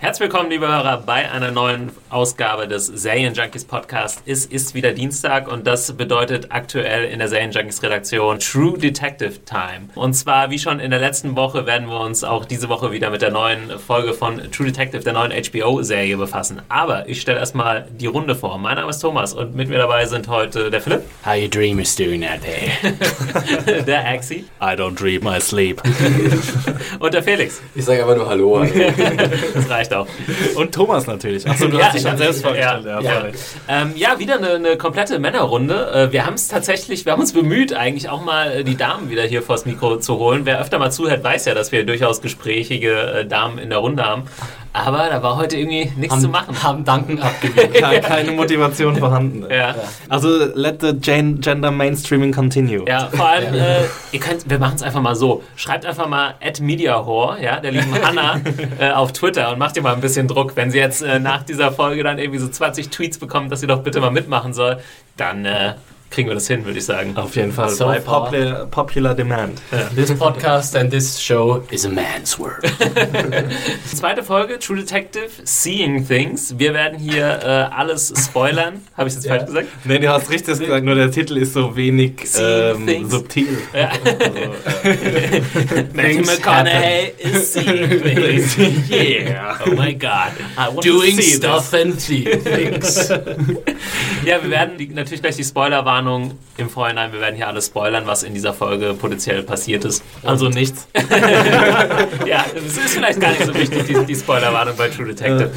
Herzlich willkommen, liebe Hörer, bei einer neuen Ausgabe des Serien Junkies Podcast. Es ist wieder Dienstag und das bedeutet aktuell in der Serien Junkies Redaktion True Detective Time. Und zwar, wie schon in der letzten Woche, werden wir uns auch diese Woche wieder mit der neuen Folge von True Detective, der neuen HBO-Serie, befassen. Aber ich stelle erstmal die Runde vor. Mein Name ist Thomas und mit mir dabei sind heute der Philipp. How you dreamers doing out there? der Axi. I don't dream, I sleep. und der Felix. Ich sage einfach nur Hallo. das reicht auch. Und Thomas natürlich. Achso, du Ja, hast dich ich schon selbst vorgestellt. ja, Ja. Ähm, ja, wieder eine, eine komplette Männerrunde. Äh, wir haben es tatsächlich, wir haben uns bemüht, eigentlich auch mal äh, die Damen wieder hier vors Mikro zu holen. Wer öfter mal zuhört, weiß ja, dass wir durchaus gesprächige äh, Damen in der Runde haben. Aber da war heute irgendwie nichts zu machen. Haben Danken abgegeben. Ke- keine Motivation vorhanden. Ja. Also let the gen gender mainstreaming continue. Ja, vor allem, äh, ihr könnt, wir machen es einfach mal so. Schreibt einfach mal at MediaHore, ja, der lieben Hanna, äh, auf Twitter und macht ihr mal ein bisschen Druck. Wenn sie jetzt äh, nach dieser Folge dann irgendwie so 20 Tweets bekommt, dass sie doch bitte mal mitmachen soll, dann äh, kriegen wir das hin, würde ich sagen. Auf jeden Fall. So popular, popular demand. This podcast and this show is a man's world. Zweite Folge, True Detective, Seeing Things. Wir werden hier äh, alles spoilern. Habe ich das falsch gesagt? Nee, du hast richtig gesagt, nur der Titel ist so wenig ähm, subtil. Ja. Matthew Things McConaughey is seeing things. Yeah. Oh my God. I want Doing to see stuff and see things. Ja, wir werden die, natürlich gleich die Spoilerwarnung im Vorhinein, wir werden hier alles spoilern, was in dieser Folge potenziell passiert ist. Also nichts. ja, es ist vielleicht gar nicht so wichtig, die, die Spoilerwarnung bei True Detective.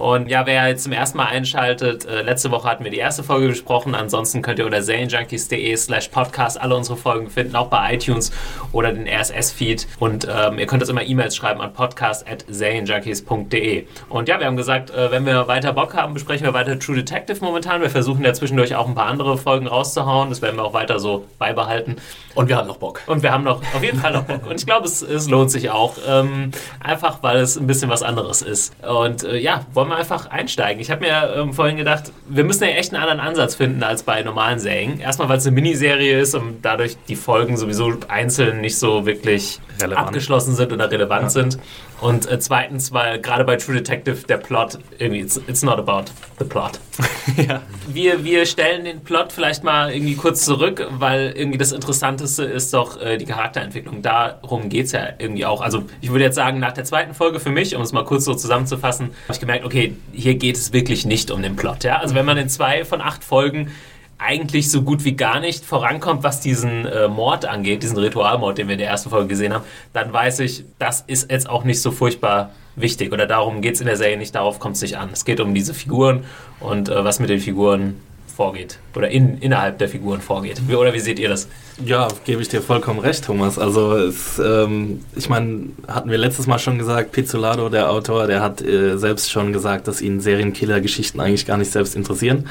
Und ja, wer jetzt zum ersten Mal einschaltet, äh, letzte Woche hatten wir die erste Folge besprochen. Ansonsten könnt ihr unter serienjunkies.de slash podcast alle unsere Folgen finden, auch bei iTunes oder den RSS-Feed. Und ähm, ihr könnt uns immer E-Mails schreiben an podcast.serienjunkies.de. Und ja, wir haben gesagt, äh, wenn wir weiter Bock haben, besprechen wir weiter True Detective momentan. Wir versuchen ja zwischendurch auch ein paar andere Folgen rauszuhauen. Das werden wir auch weiter so beibehalten. Und wir haben noch Bock. Und wir haben noch auf jeden Fall noch Bock. Und ich glaube, es, es lohnt sich auch. Ähm, einfach, weil es ein bisschen was anderes ist. Und äh, ja, wollen wir einfach einsteigen. Ich habe mir ähm, vorhin gedacht, wir müssen ja echt einen anderen Ansatz finden als bei normalen Serien. Erstmal, weil es eine Miniserie ist und dadurch die Folgen sowieso einzeln nicht so wirklich Relevant. abgeschlossen sind oder relevant sind. Und äh, zweitens, weil gerade bei True Detective der Plot irgendwie, it's, it's not about the plot. Ja. Wir, wir stellen den Plot vielleicht mal irgendwie kurz zurück, weil irgendwie das Interessanteste ist doch äh, die Charakterentwicklung. Darum geht es ja irgendwie auch. Also ich würde jetzt sagen, nach der zweiten Folge für mich, um es mal kurz so zusammenzufassen, habe ich gemerkt, okay, hier geht es wirklich nicht um den Plot. Ja? Also wenn man in zwei von acht Folgen eigentlich so gut wie gar nicht vorankommt, was diesen äh, Mord angeht, diesen Ritualmord, den wir in der ersten Folge gesehen haben, dann weiß ich, das ist jetzt auch nicht so furchtbar wichtig oder darum geht es in der Serie nicht, darauf kommt es nicht an. Es geht um diese Figuren und äh, was mit den Figuren vorgeht oder in, innerhalb der Figuren vorgeht. Wie, oder wie seht ihr das? Ja, gebe ich dir vollkommen recht, Thomas. Also, es, ähm, ich meine, hatten wir letztes Mal schon gesagt, Pizzolato, der Autor, der hat äh, selbst schon gesagt, dass ihn Serienkiller-Geschichten eigentlich gar nicht selbst interessieren.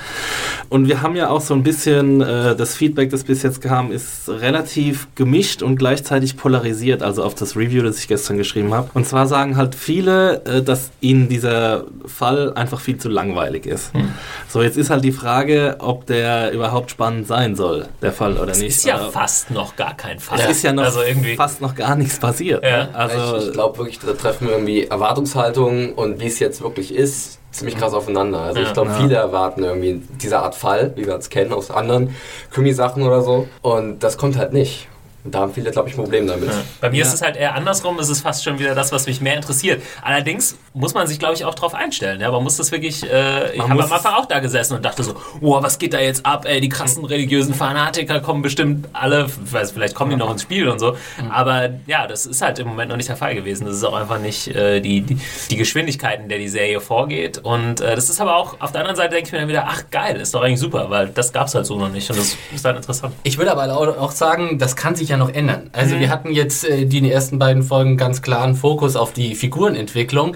Und wir haben ja auch so ein bisschen, äh, das Feedback, das bis jetzt kam, ist relativ gemischt und gleichzeitig polarisiert, also auf das Review, das ich gestern geschrieben habe. Und zwar sagen halt viele, äh, dass ihnen dieser Fall einfach viel zu langweilig ist. So, jetzt ist halt die Frage, ob der überhaupt spannend sein soll, der Fall oder Es nicht. ist ja Oder- fast noch gar kein Fall. es ist ja noch also irgendwie. fast noch gar nichts passiert. Ja. ne? Also, ich ich glaube wirklich, da treffen wir irgendwie Erwartungshaltung und wie es jetzt wirklich ist, ziemlich krass aufeinander. Also Ja. ich glaube, Ja. viele erwarten irgendwie diese Art Fall, wie wir es kennen aus anderen Krimi-Sachen oder so. Und das kommt halt nicht. Und da haben viele, glaube ich, ein Problem damit. Bei mir Ja. ist es halt eher andersrum, es ist fast schon wieder das, was mich mehr interessiert. Allerdings muss man sich, glaube ich, auch drauf einstellen. Ja, man muss das wirklich, äh, ich habe am Anfang auch da gesessen und dachte so, wow, was geht da jetzt ab, ey, die krassen religiösen Fanatiker kommen bestimmt alle, weiß, vielleicht kommen die noch ins Spiel und so. Aber ja, das ist halt im Moment noch nicht der Fall gewesen. Das ist auch einfach nicht äh, die, die, die Geschwindigkeit, in der die Serie vorgeht. Und äh, das ist aber auch, auf der anderen Seite denke ich mir dann wieder, ach geil, ist doch eigentlich super, weil das gab es halt so noch nicht und das ist dann interessant. Ich würde aber auch sagen, das kann sich sich ja noch ändern. Also Mhm. wir hatten jetzt äh, die ersten beiden Folgen ganz klaren Fokus auf die Figurenentwicklung.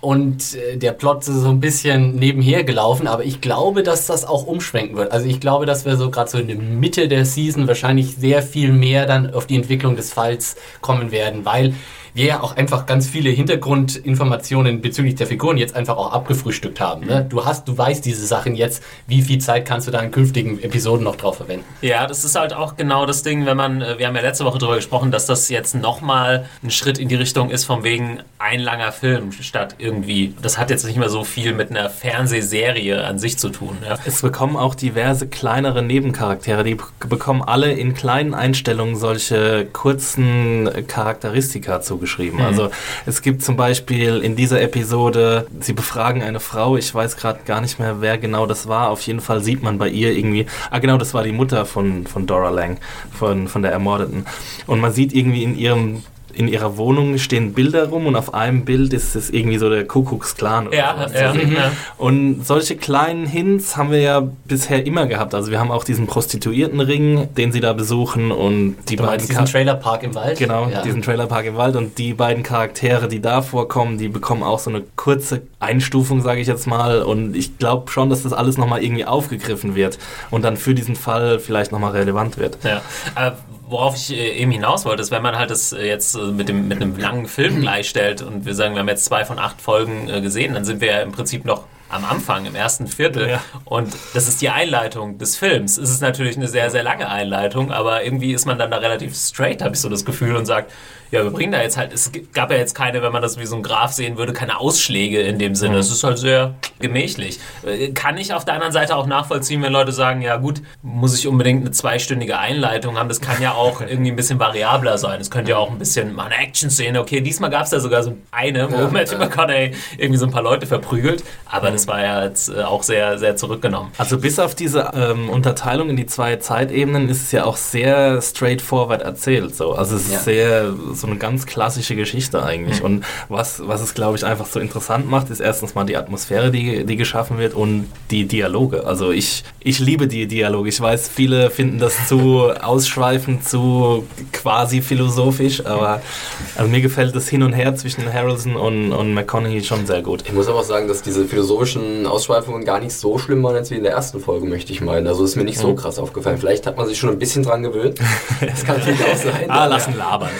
Und äh, der Plot ist so ein bisschen nebenher gelaufen, aber ich glaube, dass das auch umschwenken wird. Also ich glaube, dass wir so gerade so in der Mitte der Season wahrscheinlich sehr viel mehr dann auf die Entwicklung des Falls kommen werden, weil wir ja auch einfach ganz viele Hintergrundinformationen bezüglich der Figuren jetzt einfach auch abgefrühstückt haben. Ne? Du hast, du weißt diese Sachen jetzt, wie viel Zeit kannst du da in künftigen Episoden noch drauf verwenden? Ja, das ist halt auch genau das Ding, wenn man, äh, wir haben ja letzte Woche darüber gesprochen, dass das jetzt nochmal ein Schritt in die Richtung ist, von wegen ein langer Film statt irgendwie. Das hat jetzt nicht mehr so viel mit einer Fernsehserie an sich zu tun. Ja. Es bekommen auch diverse kleinere Nebencharaktere, die bekommen alle in kleinen Einstellungen solche kurzen Charakteristika zugeschrieben. Also es gibt zum Beispiel in dieser Episode, sie befragen eine Frau, ich weiß gerade gar nicht mehr, wer genau das war. Auf jeden Fall sieht man bei ihr irgendwie, ah genau, das war die Mutter von, von Dora Lang, von, von der Ermordeten. Und man sieht irgendwie in ihrem in ihrer Wohnung stehen Bilder rum und auf einem Bild ist es irgendwie so der Kuckucksklan oder Ja, ja, ja. Und solche kleinen Hints haben wir ja bisher immer gehabt. Also wir haben auch diesen Prostituiertenring, den sie da besuchen und die Du beiden diesen Char- Trailerpark im Wald? Genau, Ja. diesen Trailerpark im Wald und die beiden Charaktere, die da vorkommen, die bekommen auch so eine kurze Einstufung, sage ich jetzt mal. Und ich glaube schon, dass das alles nochmal irgendwie aufgegriffen wird und dann für diesen Fall vielleicht nochmal relevant wird. Ja. Äh, worauf ich äh, eben hinaus wollte, ist, wenn man halt das äh, jetzt äh, mit, dem, mit einem langen Film gleichstellt und wir sagen, wir haben jetzt zwei von acht Folgen gesehen, dann sind wir ja im Prinzip noch am Anfang, im ersten Viertel. Ja. Und das ist die Einleitung des Films. Es ist natürlich eine sehr, sehr lange Einleitung, aber irgendwie ist man dann da relativ straight, habe ich so das Gefühl, und sagt, ja, wir bringen da jetzt halt, es gab ja jetzt keine, wenn man das wie so ein Graph sehen würde, keine Ausschläge in dem Sinne. Es ist halt sehr gemächlich. Äh, Kann ich auf der anderen Seite auch nachvollziehen, wenn Leute sagen, ja gut, muss ich unbedingt eine zweistündige Einleitung haben. Das kann ja auch irgendwie ein bisschen variabler sein. Es könnte ja auch ein bisschen mal eine Action-Szene. Okay, diesmal gab es da sogar so eine, wo Ja, Matthew. McConaughey irgendwie so ein paar Leute verprügelt. Aber das war ja jetzt äh, auch sehr, sehr zurückgenommen. Also bis auf diese ähm, Unterteilung in die zwei Zeitebenen ist es ja auch sehr straightforward erzählt. So. Also es ist Ja. sehr so eine ganz klassische Geschichte eigentlich. Und was, was es, glaube ich, einfach so interessant macht, ist erstens mal die Atmosphäre, die, die geschaffen wird und die Dialoge. Also ich, ich liebe die Dialoge. Ich weiß, viele finden das zu ausschweifend, zu quasi philosophisch, aber also mir gefällt das Hin und Her zwischen Harrelson und, und McConaughey schon sehr gut. Ich muss aber auch sagen, dass diese philosophischen Ausschweifungen gar nicht so schlimm waren als wie in der ersten Folge, möchte ich meinen. Also ist mir nicht so krass aufgefallen. Vielleicht hat man sich schon ein bisschen dran gewöhnt. Das kann natürlich auch sein. Ah, lassen labern.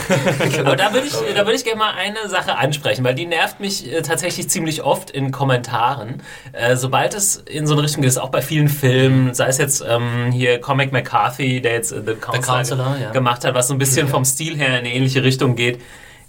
Aber da würde ich, da würde ich gerne mal eine Sache ansprechen, weil die nervt mich äh, tatsächlich ziemlich oft in Kommentaren. Äh, sobald es in so eine Richtung geht, auch bei vielen Filmen, sei es jetzt ähm, hier Comic McCarthy, der jetzt äh, The Counselor, Counselor, ja. gemacht hat, was so ein bisschen vom Stil her in eine ähnliche Richtung geht.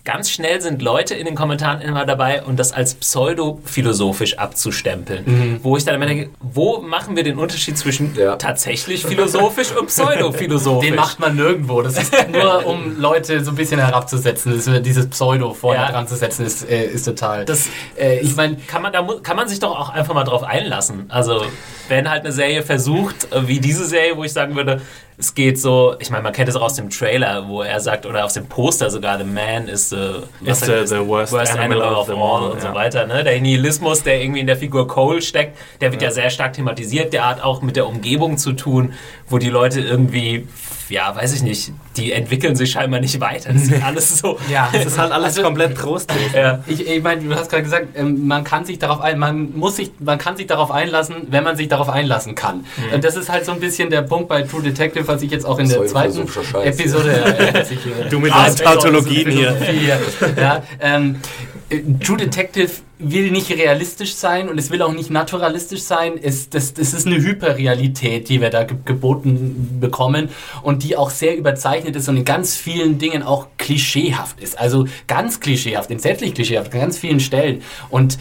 Ganz schnell sind Leute in den Kommentaren immer dabei, und das als pseudophilosophisch abzustempeln. Wo ich dann immer denke, wo machen wir den Unterschied zwischen Ja. tatsächlich philosophisch und pseudophilosophisch? Den macht man nirgendwo. Das ist nur, um Leute so ein bisschen herabzusetzen. Das, dieses Pseudo vorne Ja. dran zu setzen, ist, äh, ist total. Das- äh, ich meine, kann man, da kann man sich doch auch einfach mal drauf einlassen. Also, wenn halt eine Serie versucht, äh, wie diese Serie, wo ich sagen würde, es geht so, ich meine, man kennt es auch aus dem Trailer, wo er sagt, oder aus dem Poster sogar, The Man is the, Is the- the worst animal of them all, und ja. so weiter. Ne? Der Nihilismus, der irgendwie in der Figur Cole steckt, der wird ja. sehr stark thematisiert. Der hat auch mit der Umgebung zu tun, wo die Leute irgendwie, ja, weiß ich nicht, die entwickeln sich scheinbar nicht weiter. Das ist alles so. ja, Das ist halt alles Also- komplett trostlos. Ja. Ich, ich meine, du hast gerade gesagt, ähm, man kann sich darauf ein, man muss sich, man kann sich darauf einlassen, wenn man sich darauf einlassen kann. Mhm. Und das ist halt so ein bisschen der Punkt bei True Detective, was ich jetzt auch in der zweiten. Episode. äh, Du mit Ah, deinen Tautologien hier. Philosophie, Ja, ähm, äh, True Detective will nicht realistisch sein und es will auch nicht naturalistisch sein. Es, das, das ist eine Hyperrealität, die wir da ge geboten bekommen und die auch sehr überzeichnet ist und in ganz vielen Dingen auch klischeehaft ist. Also ganz klischeehaft, entsetzlich klischeehaft, an ganz vielen Stellen. Und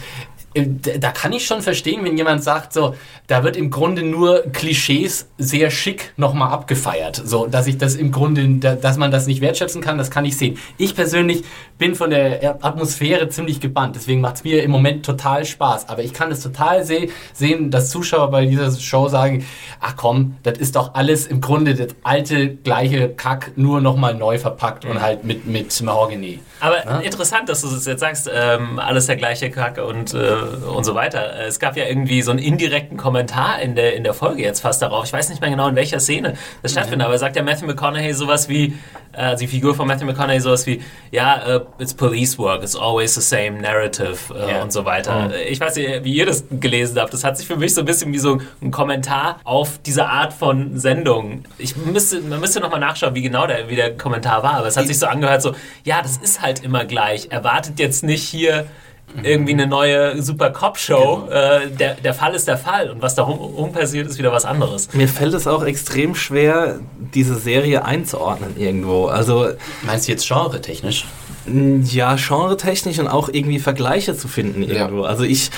da kann ich schon verstehen, wenn jemand sagt, so, da wird im Grunde nur Klischees sehr schick nochmal abgefeiert. So, dass ich das im Grunde, da- dass man das nicht wertschätzen kann, das kann ich sehen. Ich persönlich bin von der Atmosphäre ziemlich gebannt, deswegen macht es mir im Moment total Spaß. Aber ich kann es total seh sehen, dass Zuschauer bei dieser Show sagen, ach komm, das ist doch alles im Grunde das alte, gleiche Kack, nur nochmal neu verpackt und halt mit, mit Mahogany. Aber interessant, dass du es jetzt sagst, ähm, alles der gleiche Kack und äh, äh, und so weiter. Äh, es gab ja irgendwie so einen indirekten Kommentar in der, in der Folge jetzt fast darauf. Ich weiß nicht mehr genau, in welcher Szene das stattfindet, mhm. aber sagt ja Matthew McConaughey sowas wie, äh, die Figur von Matthew McConaughey sowas wie, ja, uh, it's police work, it's always the same narrative äh, yeah. und so weiter. Mhm. Ich weiß nicht, wie ihr das gelesen habt. Das hat sich für mich so ein bisschen wie so ein Kommentar auf diese Art von Sendung. Ich müsste, man müsste nochmal nachschauen, wie genau der, wie der Kommentar war, aber es hat sich so angehört, so, ja, das ist halt immer gleich. Erwartet jetzt nicht hier irgendwie eine neue super Cop-Show. Genau. Äh, der, der Fall ist der Fall und was da rum, passiert, ist wieder was anderes. Mir fällt es auch extrem schwer, diese Serie einzuordnen irgendwo. Also Meinst du jetzt genre-technisch? Ja, genre-technisch und auch irgendwie Vergleiche zu finden irgendwo. Ja. Also ich,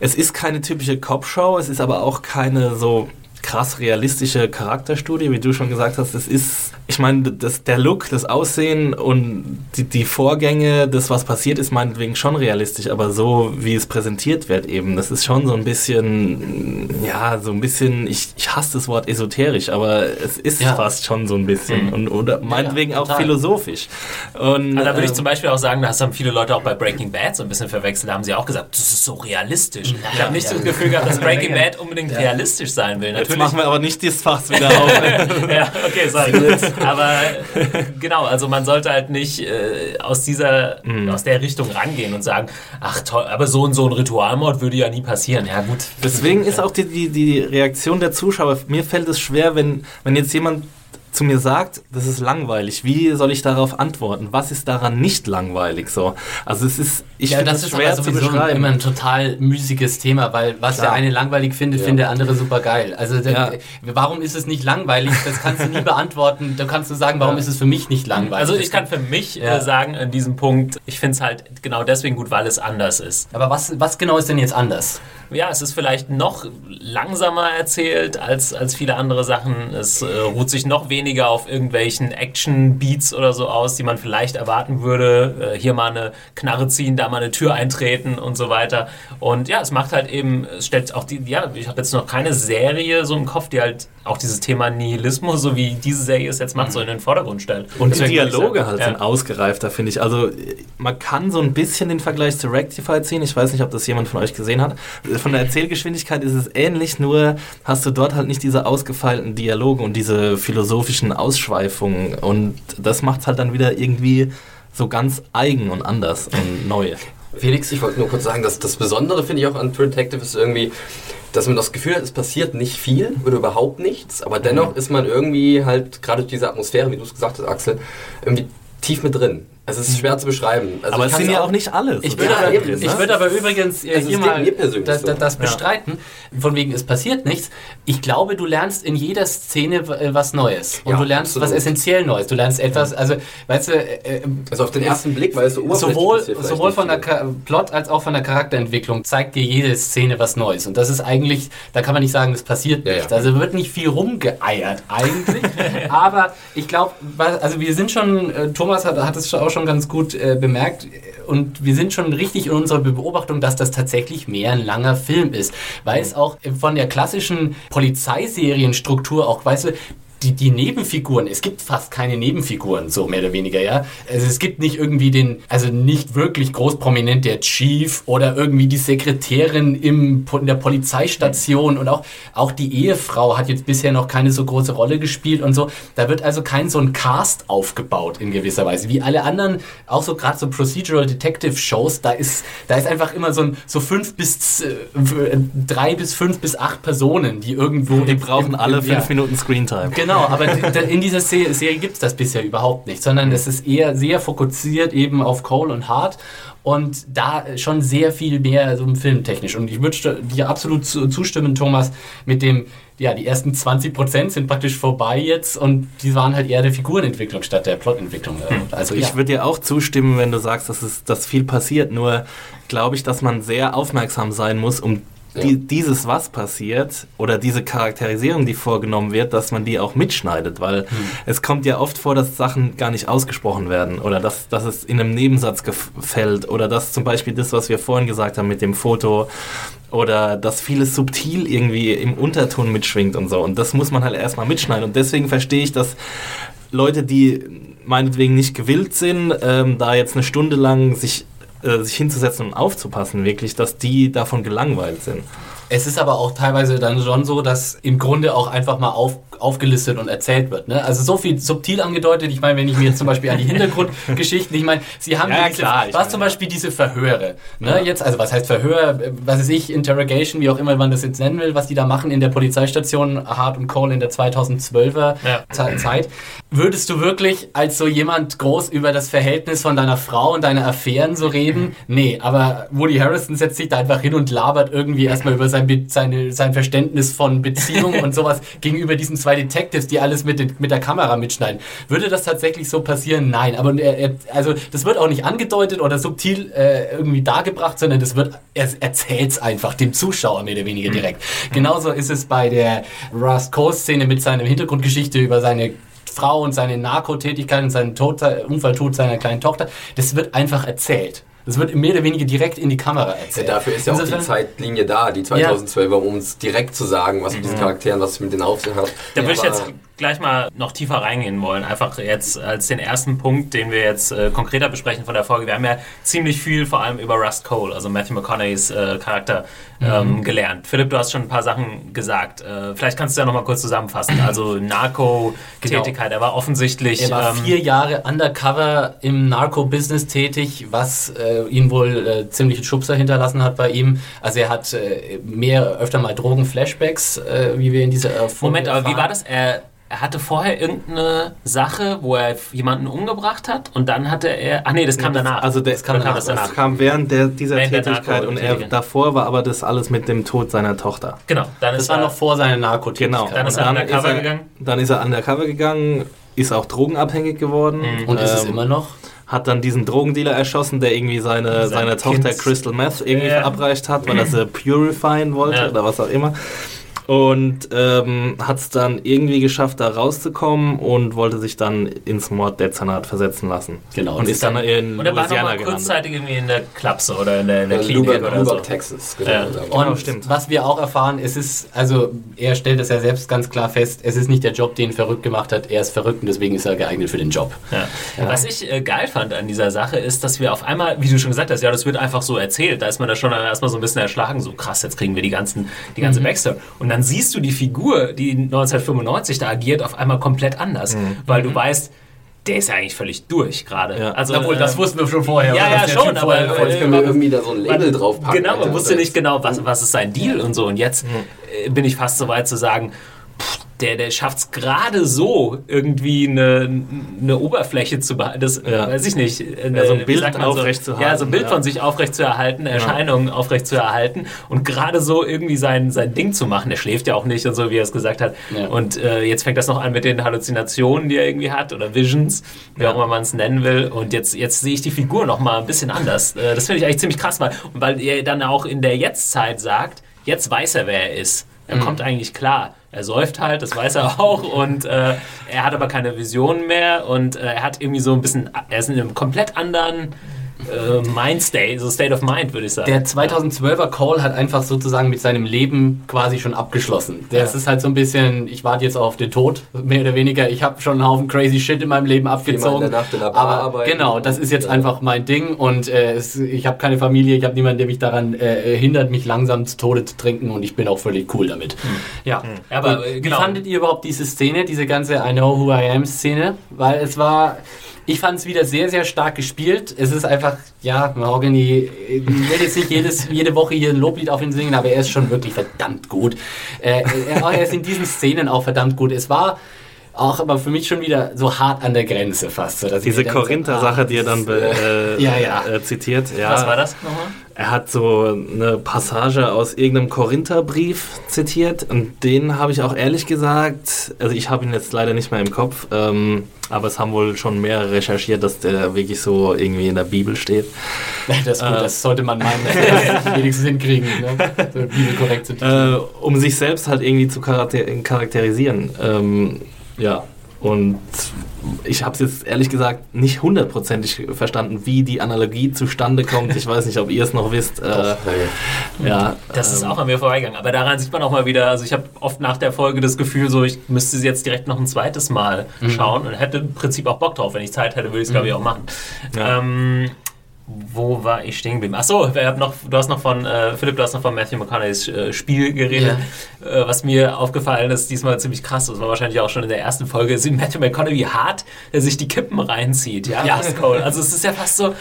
es ist keine typische Cop-Show, es ist aber auch keine so krass realistische Charakterstudie, wie du schon gesagt hast. Es ist, ich meine, das, der Look, das Aussehen und die, die Vorgänge, das, was passiert ist, meinetwegen schon realistisch, aber so, wie es präsentiert wird eben, das ist schon so ein bisschen, ja, so ein bisschen, ich, ich hasse das Wort esoterisch, aber es ist ja. fast schon so ein bisschen mhm. und oder meinetwegen ja, auch philosophisch. Und, also da würde ich ähm, zum Beispiel auch sagen, das haben viele Leute auch bei Breaking Bad so ein bisschen verwechselt, da haben sie auch gesagt, das ist so realistisch. ich habe nicht das Gefühl gehabt, dass Breaking Bad unbedingt realistisch sein will. Natürlich machen wir aber nicht das Fass wieder auf. ja, okay, sorry. aber genau, also man sollte halt nicht äh, aus dieser, mm. aus der Richtung rangehen und sagen, ach toll, aber so und so ein Ritualmord würde ja nie passieren. Ja gut. Deswegen ist auch die, die, die Reaktion der Zuschauer, mir fällt es schwer, wenn, wenn jetzt jemand zu mir sagt, das ist langweilig, wie soll ich darauf antworten? Was ist daran nicht langweilig? So, also es ist, ich ja, das ist schwer zu beschreiben. immer ein total müßiges Thema, weil was Klar. der eine langweilig findet, ja. findet der andere super geil. Also der, ja. warum ist es nicht langweilig? Das kannst du nie beantworten. Da kannst du sagen, warum ist es für mich nicht langweilig? Also ich kann für mich äh, sagen an diesem Punkt, ich finde es halt genau deswegen gut, weil es anders ist. Aber was, was genau ist denn jetzt anders? Ja, es ist vielleicht noch langsamer erzählt als, als viele andere Sachen. Es äh, ruht sich noch weniger auf irgendwelchen Action-Beats oder so aus, die man vielleicht erwarten würde. Äh, hier mal eine Knarre ziehen, da mal eine Tür eintreten und so weiter. Und ja, es macht halt eben, es stellt auch die, ja, ich habe jetzt noch keine Serie so im Kopf, die halt auch dieses Thema Nihilismus, so wie diese Serie es jetzt macht, so in den Vordergrund stellt. Und die Dialoge halt ja. sind ausgereifter, finde ich. Also man kann so ein bisschen den Vergleich zu Rectify ziehen. Ich weiß nicht, ob das jemand von euch gesehen hat von der Erzählgeschwindigkeit ist es ähnlich, nur hast du dort halt nicht diese ausgefeilten Dialoge und diese philosophischen Ausschweifungen. Und das macht es halt dann wieder irgendwie so ganz eigen und anders und neu. Felix, ich wollte nur kurz sagen, dass das Besondere finde ich auch an True Detective ist irgendwie, dass man das Gefühl hat, es passiert nicht viel oder überhaupt nichts, aber dennoch mhm. ist man irgendwie halt gerade diese Atmosphäre, wie du es gesagt hast, Axel, irgendwie tief mit drin. Es ist schwer zu beschreiben. Also aber es sind ja auch nicht alle. Ich würde, aber, drin, ich würde aber übrigens äh, also hier mal das, das, das bestreiten, ja. von wegen es passiert nichts. Ich glaube, du lernst in jeder Szene äh, was Neues. Und ja, du lernst absolut. was essentiell Neues. Du lernst etwas, also, weißt du... Äh, also auf den ersten Blick, weil es so Sowohl, sowohl von der Plot als auch von der Charakterentwicklung zeigt dir jede Szene was Neues. Und das ist eigentlich, da kann man nicht sagen, es passiert ja, nichts. Also wird nicht viel rumgeeiert eigentlich. aber ich glaube, also wir sind schon, äh, Thomas hat, hat es auch schon ganz gut äh, bemerkt. Und wir sind schon richtig in unserer Beobachtung, dass das tatsächlich mehr ein langer Film ist, weil es auch von der klassischen Polizeiserienstruktur auch, weißt du, die, die Nebenfiguren, es gibt fast keine Nebenfiguren, so mehr oder weniger, ja. Also es gibt nicht irgendwie den, also nicht wirklich groß prominent der Chief oder irgendwie die Sekretärin im, in der Polizeistation und auch, auch die Ehefrau hat jetzt bisher noch keine so große Rolle gespielt und so. Da wird also kein so ein Cast aufgebaut in gewisser Weise. Wie alle anderen, auch so gerade so Procedural Detective Shows, da ist, da ist einfach immer so ein, so fünf bis, äh, drei bis fünf bis acht Personen, die irgendwo. Die brauchen im, im, alle fünf ja. Minuten Screentime. Genau Genau, aber in dieser Serie gibt es das bisher überhaupt nicht, sondern es ist eher sehr fokussiert eben auf Cole und Hart und da schon sehr viel mehr so filmtechnisch. Und ich würde dir absolut zustimmen, Thomas, mit dem, ja, die ersten 20 Prozent sind praktisch vorbei jetzt und die waren halt eher der Figurenentwicklung statt der Plotentwicklung. Hm. Also, ich ja. würde dir auch zustimmen, wenn du sagst, dass, es, dass viel passiert, nur glaube ich, dass man sehr aufmerksam sein muss, um die, dieses was passiert oder diese Charakterisierung, die vorgenommen wird, dass man die auch mitschneidet, weil hm. es kommt ja oft vor, dass Sachen gar nicht ausgesprochen werden oder dass, dass es in einem Nebensatz gefällt oder dass zum Beispiel das, was wir vorhin gesagt haben mit dem Foto oder dass vieles subtil irgendwie im Unterton mitschwingt und so. Und das muss man halt erstmal mitschneiden. Und deswegen verstehe ich, dass Leute, die meinetwegen nicht gewillt sind, ähm, da jetzt eine Stunde lang sich äh, sich hinzusetzen und aufzupassen, wirklich, dass die davon gelangweilt sind. Es ist aber auch teilweise dann schon so, dass im Grunde auch einfach mal auf, aufgelistet und erzählt wird. Ne? Also so viel subtil angedeutet. Ich meine, wenn ich mir jetzt zum Beispiel an die Hintergrundgeschichten, ich meine, sie haben Ja, diese, klar, was meine, zum Beispiel diese Verhöre. Ne? Jetzt, also was heißt Verhör? Was ist ich, Interrogation, wie auch immer man das jetzt nennen will, was die da machen in der Polizeistation Hart und Cole in der 2012er Ja. Ze- Zeit. Würdest du wirklich als so jemand groß über das Verhältnis von deiner Frau und deine Affären so reden? Nee, aber Woody Harrison setzt sich da einfach hin und labert irgendwie erstmal über sein, seine, sein Verständnis von Beziehungen und sowas gegenüber diesen zwei Detectives, die alles mit, den, mit der Kamera mitschneiden. Würde das tatsächlich so passieren? Nein, aber er, er, also das wird auch nicht angedeutet oder subtil äh, irgendwie dargebracht, sondern das wird, er erzählt es einfach dem Zuschauer mehr oder weniger direkt. Genauso ist es bei der Rust Cole-Szene mit seiner Hintergrundgeschichte über seine Frau und seine Narkotätigkeit und seinen Tod, Unfalltod seiner kleinen Tochter. Das wird einfach erzählt. Das wird mehr oder weniger direkt in die Kamera Ja, erzählt. dafür ist ja auch die Zeitlinie da, die 2012er, um uns direkt zu sagen, was mit diesen Charakteren, was es mit denen auf sich hat. Da würde ich jetzt gleich mal noch tiefer reingehen wollen. Einfach jetzt als den ersten Punkt, den wir jetzt äh, konkreter besprechen von der Folge. Wir haben ja ziemlich viel vor allem über Rust Cole, also Matthew McConaughey's äh, Charakter, ähm, gelernt. Philipp, du hast schon ein paar Sachen gesagt. Äh, vielleicht kannst du ja nochmal kurz zusammenfassen. Also Narco-Tätigkeit, er war offensichtlich... Er war ähm, vier Jahre undercover im Narco-Business tätig, was äh, ihn wohl äh, ziemlich Schubser hinterlassen hat bei ihm. Also er hat äh, mehr, öfter mal Drogen-Flashbacks, äh, wie wir in dieser äh, Folge Moment, aber wie war das? Er, er hatte vorher irgendeine Sache, wo er jemanden umgebracht hat und dann hatte er... Ach nee, das kam danach. Also der, das kam, das, das danach. das kam während der, dieser Während der Tätigkeit und er davor war aber das alles mit dem Tod seiner Tochter. Genau, dann Das ist war er, noch vor seiner Narkotätigkeit. Genau. Dann ist er undercover ist gegangen? Dann ist er undercover gegangen, ist auch drogenabhängig geworden. Mhm. Und ist es Ähm, immer noch? Hat dann diesen Drogendealer erschossen, der irgendwie seine, Sein seine Tochter. Crystal Meth irgendwie Ja. verabreicht hat, weil er sie purifyen wollte Ja. oder was auch immer. Und ähm, hat es dann irgendwie geschafft, da rauszukommen und wollte sich dann ins Morddezernat versetzen lassen. Genau, Und das ist dann in Und er war noch Louisiana mal gelandet. kurzzeitig irgendwie in der Klapse oder in der, in der Äh, Klinik Lubbock, oder Lubbock, so. Texas. Genau, Ja. Und Genau, stimmt. was wir auch erfahren, es ist, also er stellt es ja selbst ganz klar fest, es ist nicht der Job, den ihn verrückt gemacht hat, er ist verrückt und deswegen ist er geeignet für den Job. Ja. Was ich äh, geil fand an dieser Sache ist, dass wir auf einmal, wie du schon gesagt hast, ja, das wird einfach so erzählt. Da ist man da schon erstmal so ein bisschen erschlagen, so krass, jetzt kriegen wir die ganzen, die ganze Mhm. Backstory. Und dann siehst du die Figur, die 1995 da agiert, auf einmal komplett anders, weil du weißt, der ist ja eigentlich völlig durch gerade. Ja. Also, Obwohl, das äh, wussten wir schon vorher. Ja, ja, schon, aber, vorher- äh, Jetzt können wir irgendwie da so ein Label draufpacken. Genau, man wusste nicht genau, was, was ist sein Deal und so. Und jetzt äh, bin ich fast so weit zu sagen, pff, der, der schafft es gerade so, irgendwie eine, eine Oberfläche zu behalten. Das Ja. weiß ich nicht. Eine, Ja, so ein Bild sagt man aufrechtzuerhalten, Ja, so ein Bild ja. von sich aufrechtzuerhalten, Erscheinungen aufrechtzuerhalten und gerade so irgendwie sein, sein Ding zu machen. Der schläft ja auch nicht und so, wie er es gesagt hat. Ja. Und äh, jetzt fängt das noch an mit den Halluzinationen, die er irgendwie hat oder Visions, wie auch immer man es nennen will. Und jetzt, jetzt sehe ich die Figur noch mal ein bisschen anders. Äh, das finde ich eigentlich ziemlich krass, weil, weil er dann auch in der Jetztzeit sagt, jetzt weiß er, wer er ist. Er kommt eigentlich klar. Er säuft halt, das weiß er auch. Und äh, er hat aber keine Visionen mehr. Und äh, er hat irgendwie so ein bisschen, er ist in einem komplett anderen äh, Mindstate, so State of Mind, würde ich sagen. Der 2012er Call hat einfach sozusagen mit seinem Leben quasi schon abgeschlossen. Das Ja. ist halt so ein bisschen, ich warte jetzt auf den Tod, mehr oder weniger. Ich habe schon einen Haufen crazy Shit in meinem Leben abgezogen. in der Nacht in der Bar aber arbeiten. genau, das ist jetzt Ja. einfach mein Ding und äh, es, ich habe keine Familie, ich habe niemanden, der mich daran äh, hindert, mich langsam zu Tode zu trinken und ich bin auch völlig cool damit. Ja, Ja, aber, Und äh, Wie genau. fandet ihr überhaupt diese Szene, diese ganze I Know Who I Am Szene? Weil es war, ich fand es wieder sehr, sehr stark gespielt. Es ist einfach, ja, Mahogany, will jetzt nicht jedes, jede Woche hier ein Loblied auf ihn singen, aber er ist schon wirklich verdammt gut. Äh, er, er ist in diesen Szenen auch verdammt gut. Es war auch aber für mich schon wieder so hart an der Grenze fast. So, Diese Korinther-Sache, die er dann be, äh, Ja, ja. Äh, zitiert. Ja. Was war das nochmal? Er hat so eine Passage aus irgendeinem Korintherbrief zitiert und den habe ich auch ehrlich gesagt, also ich habe ihn jetzt leider nicht mehr im Kopf, ähm, aber es haben wohl schon mehrere recherchiert, dass der wirklich so irgendwie in der Bibel steht. ah, das ist gut, Äh. das sollte man meinen, dass wir das wenigstens hinkriegen. Ne? So bibelkorrekt zu Äh, um sich selbst halt irgendwie zu charakter charakterisieren. Ähm, ja, und ich habe es jetzt ehrlich gesagt nicht hundertprozentig verstanden, wie die Analogie zustande kommt. Ich weiß nicht, ob ihr es noch wisst. Äh, Naja. ja, Das ist ähm, auch an mir vorbeigegangen. Aber daran sieht man auch mal wieder, also ich habe oft nach der Folge das Gefühl, so ich müsste sie jetzt direkt noch ein zweites Mal Mhm. schauen und hätte im Prinzip auch Bock drauf. Wenn ich Zeit hätte, würde ich es, glaube ich, auch machen. Ja. Ähm, wo war ich stehen geblieben? Achso, noch, du hast noch von, äh, Philipp, du hast noch von Matthew McConaughey's äh, Spiel geredet. Ja. Äh, was mir aufgefallen ist, diesmal ziemlich krass, das war wahrscheinlich auch schon in der ersten Folge, ist Matthew McConaughey hart, der sich die Kippen reinzieht. Ja, ja. Also es ist ja fast so.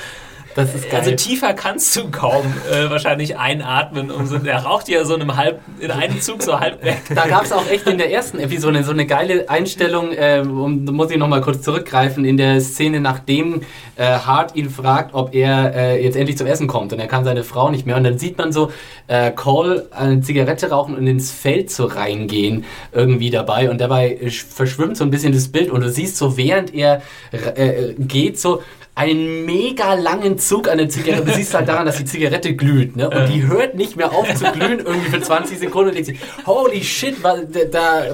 Also tiefer kannst du kaum äh, wahrscheinlich einatmen. Um so, der raucht ja so einem halb, in einem Zug so halb weg. Da gab es auch echt in der ersten Episode so eine geile Einstellung, äh, um, da muss ich nochmal kurz zurückgreifen, in der Szene, nachdem äh, Hart ihn fragt, ob er äh, jetzt endlich zum Essen kommt und er kann seine Frau nicht mehr. Und dann sieht man so äh, Cole eine Zigarette rauchen und ins Feld zu reingehen irgendwie dabei und dabei verschwimmt so ein bisschen das Bild und du siehst so, während er äh, geht, so einen mega langen Zug an der Zigarette. Du siehst halt daran, dass die Zigarette glüht, ne? Und die hört nicht mehr auf zu glühen, irgendwie für 20 Sekunden und denkt sich, holy shit, war, da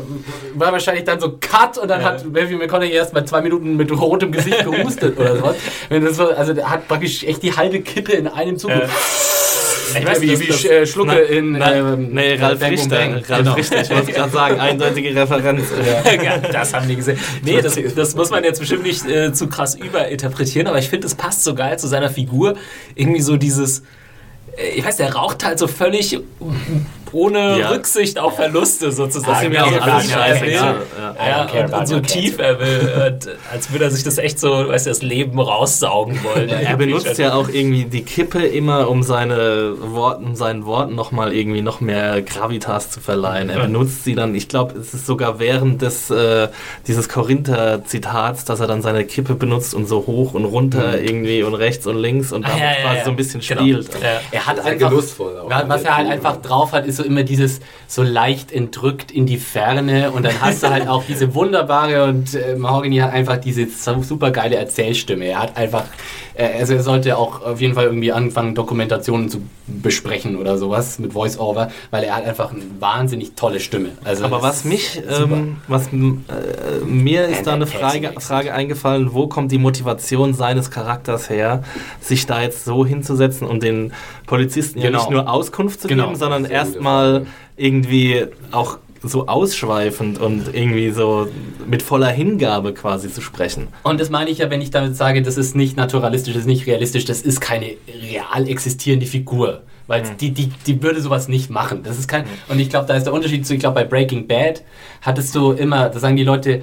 war wahrscheinlich dann so Cut und dann ja. hat Matthew McConaughey erst mal zwei Minuten mit rotem Gesicht gehustet oder so. Also der hat praktisch echt die halbe Kippe in einem Zug. Ja. Ich weiß, wie, wie das, äh, Schlucke na, in. Na, ähm, nee, Ralf Richter. Ralf genau. Richter, ich wollte gerade sagen, eindeutige Referenz. Ja. das haben die gesehen. Nee, das, das muss man jetzt bestimmt nicht äh, zu krass überinterpretieren, aber ich finde, es passt so geil zu seiner Figur. Irgendwie so dieses ich weiß, der raucht halt so völlig ohne ja. Rücksicht auf Verluste sozusagen. Das ist mir auch alles scheiße. Ja, ja. ja und so tief er will, als würde er sich das echt so, weißt du, das Leben raussaugen wollen. er benutzt ja auch irgendwie die Kippe immer, um seine Worten, seinen Worten nochmal irgendwie noch mehr Gravitas zu verleihen. Er benutzt sie dann, ich glaube, es ist sogar während des, äh, dieses Korinther-Zitats, dass er dann seine Kippe benutzt und so hoch und runter mhm. irgendwie und rechts und links und damit quasi so ein bisschen genau. spielt. Er hat einfach, was er halt einfach drauf hat, ist so immer dieses so leicht entrückt in die Ferne und dann hast du halt auch diese wunderbare und äh, Mahogany hat einfach diese super geile Erzählstimme. Er hat einfach, also er sollte auch auf jeden Fall irgendwie anfangen, Dokumentationen zu besprechen oder sowas mit Voice-Over, weil er hat einfach eine wahnsinnig tolle Stimme. Also Aber was mich, ähm, was äh, mir ist And da eine Frage, Frage eingefallen, wo kommt die Motivation seines Charakters her, sich da jetzt so hinzusetzen und den Polizisten genau. ja nicht nur Auskunft zu genau. geben, sondern erstmal irgendwie auch so ausschweifend und irgendwie so mit voller Hingabe quasi zu sprechen. Und das meine ich ja, wenn ich damit sage, das ist nicht naturalistisch, das ist nicht realistisch, das ist keine real existierende Figur. Weil mhm. die, die, die würde sowas nicht machen. Das ist kein, mhm. Und ich glaube, da ist der Unterschied zu, ich glaube, bei Breaking Bad hattest du immer, da sagen die Leute,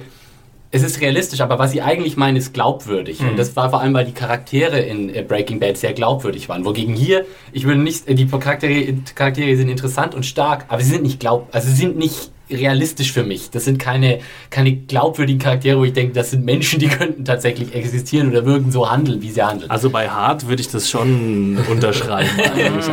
es ist realistisch, aber was sie eigentlich meinen, ist glaubwürdig. Mhm. Und das war vor allem, weil die Charaktere in äh, Breaking Bad sehr glaubwürdig waren. Wogegen hier, ich würde nicht, die Charaktere, Charaktere sind interessant und stark, aber sie sind nicht glaub, also sie sind nicht realistisch für mich. Das sind keine, keine glaubwürdigen Charaktere, wo ich denke, das sind Menschen, die könnten tatsächlich existieren oder würden so handeln, wie sie handeln. Also bei Hart würde ich das schon unterschreiben.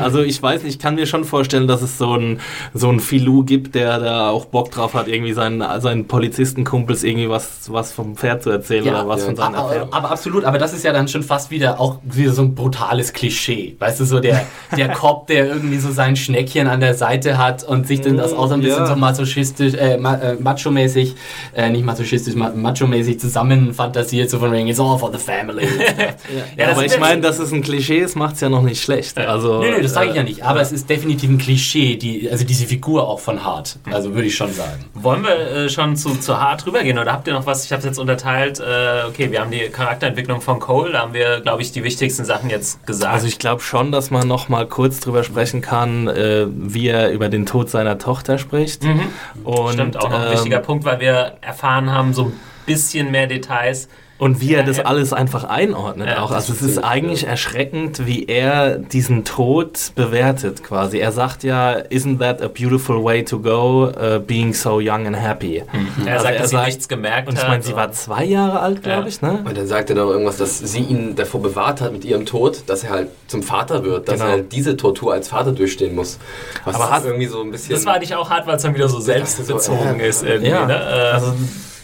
also ich weiß nicht, ich kann mir schon vorstellen, dass es so ein so ein Filou gibt, der da auch Bock drauf hat, irgendwie seinen, seinen Polizistenkumpels irgendwie was, was vom Pferd zu erzählen ja, oder was ja. von seinen aber, aber absolut, aber das ist ja dann schon fast wieder auch wieder so ein brutales Klischee. Weißt du, so der, der Cop, der irgendwie so sein Schneckchen an der Seite hat und sich dann das auch so ein bisschen ja. so masochistisch masochistisch, äh, äh, macho-mäßig, äh, nicht masochistisch, macho-mäßig zusammen fantasiert, so von wegen, it's all for the family. ja, ja aber ich meine, dass es ein Klischee ist, macht es ja noch nicht schlecht. Also, nee, nee, das sage ich ja nicht, aber es ist definitiv ein Klischee, die, also diese Figur auch von Hart, also würde ich schon sagen. Wollen wir äh, schon zu, zu Hart rübergehen oder habt ihr noch was, ich habe es jetzt unterteilt, äh, okay, wir haben die Charakterentwicklung von Cole, da haben wir, glaube ich, die wichtigsten Sachen jetzt gesagt. Also ich glaube schon, dass man noch mal kurz drüber sprechen kann, äh, wie er über den Tod seiner Tochter spricht. Mhm. Und, Stimmt, auch noch ein ähm, wichtiger Punkt, weil wir erfahren haben, so ein bisschen mehr Details und wie er das alles einfach einordnet ja, auch. Also es ist eigentlich erschreckend, wie er diesen Tod bewertet quasi. Er sagt ja, isn't that a beautiful way to go, uh, being so young and happy. Mhm. Er also sagt, er dass sagt, sie nichts gemerkt und hat. Und ich meine, sie war zwei Jahre alt, glaube ja. ich, ne? Und dann sagt er doch irgendwas, dass sie ihn davor bewahrt hat mit ihrem Tod, dass er halt zum Vater wird, dass genau. er halt diese Tortur als Vater durchstehen muss. Was Aber hat irgendwie so ein bisschen... Das war nicht auch hart, weil es dann wieder so selbstbezogen so, ist irgendwie, ja. ne? Also,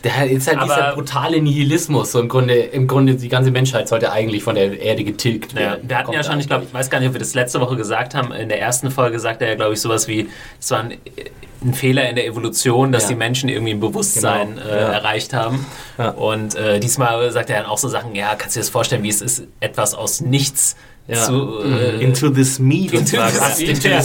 der ist halt aber dieser brutale Nihilismus. So im Grunde, im Grunde, die ganze Menschheit sollte eigentlich von der Erde getilgt werden. Ja, wir hatten ja schon, ich glaube, ich weiß gar nicht, ob wir das letzte Woche gesagt haben. In der ersten Folge sagte er ja, glaube ich, sowas wie, es war ein, ein, Fehler in der Evolution, dass ja. die Menschen irgendwie ein Bewusstsein genau. äh, ja. erreicht haben. Und äh, diesmal sagt er dann auch so Sachen, ja, kannst du dir das vorstellen, wie es ist, etwas aus nichts Ja. zu. Äh, Into this meat. Into sagt this meat, ja.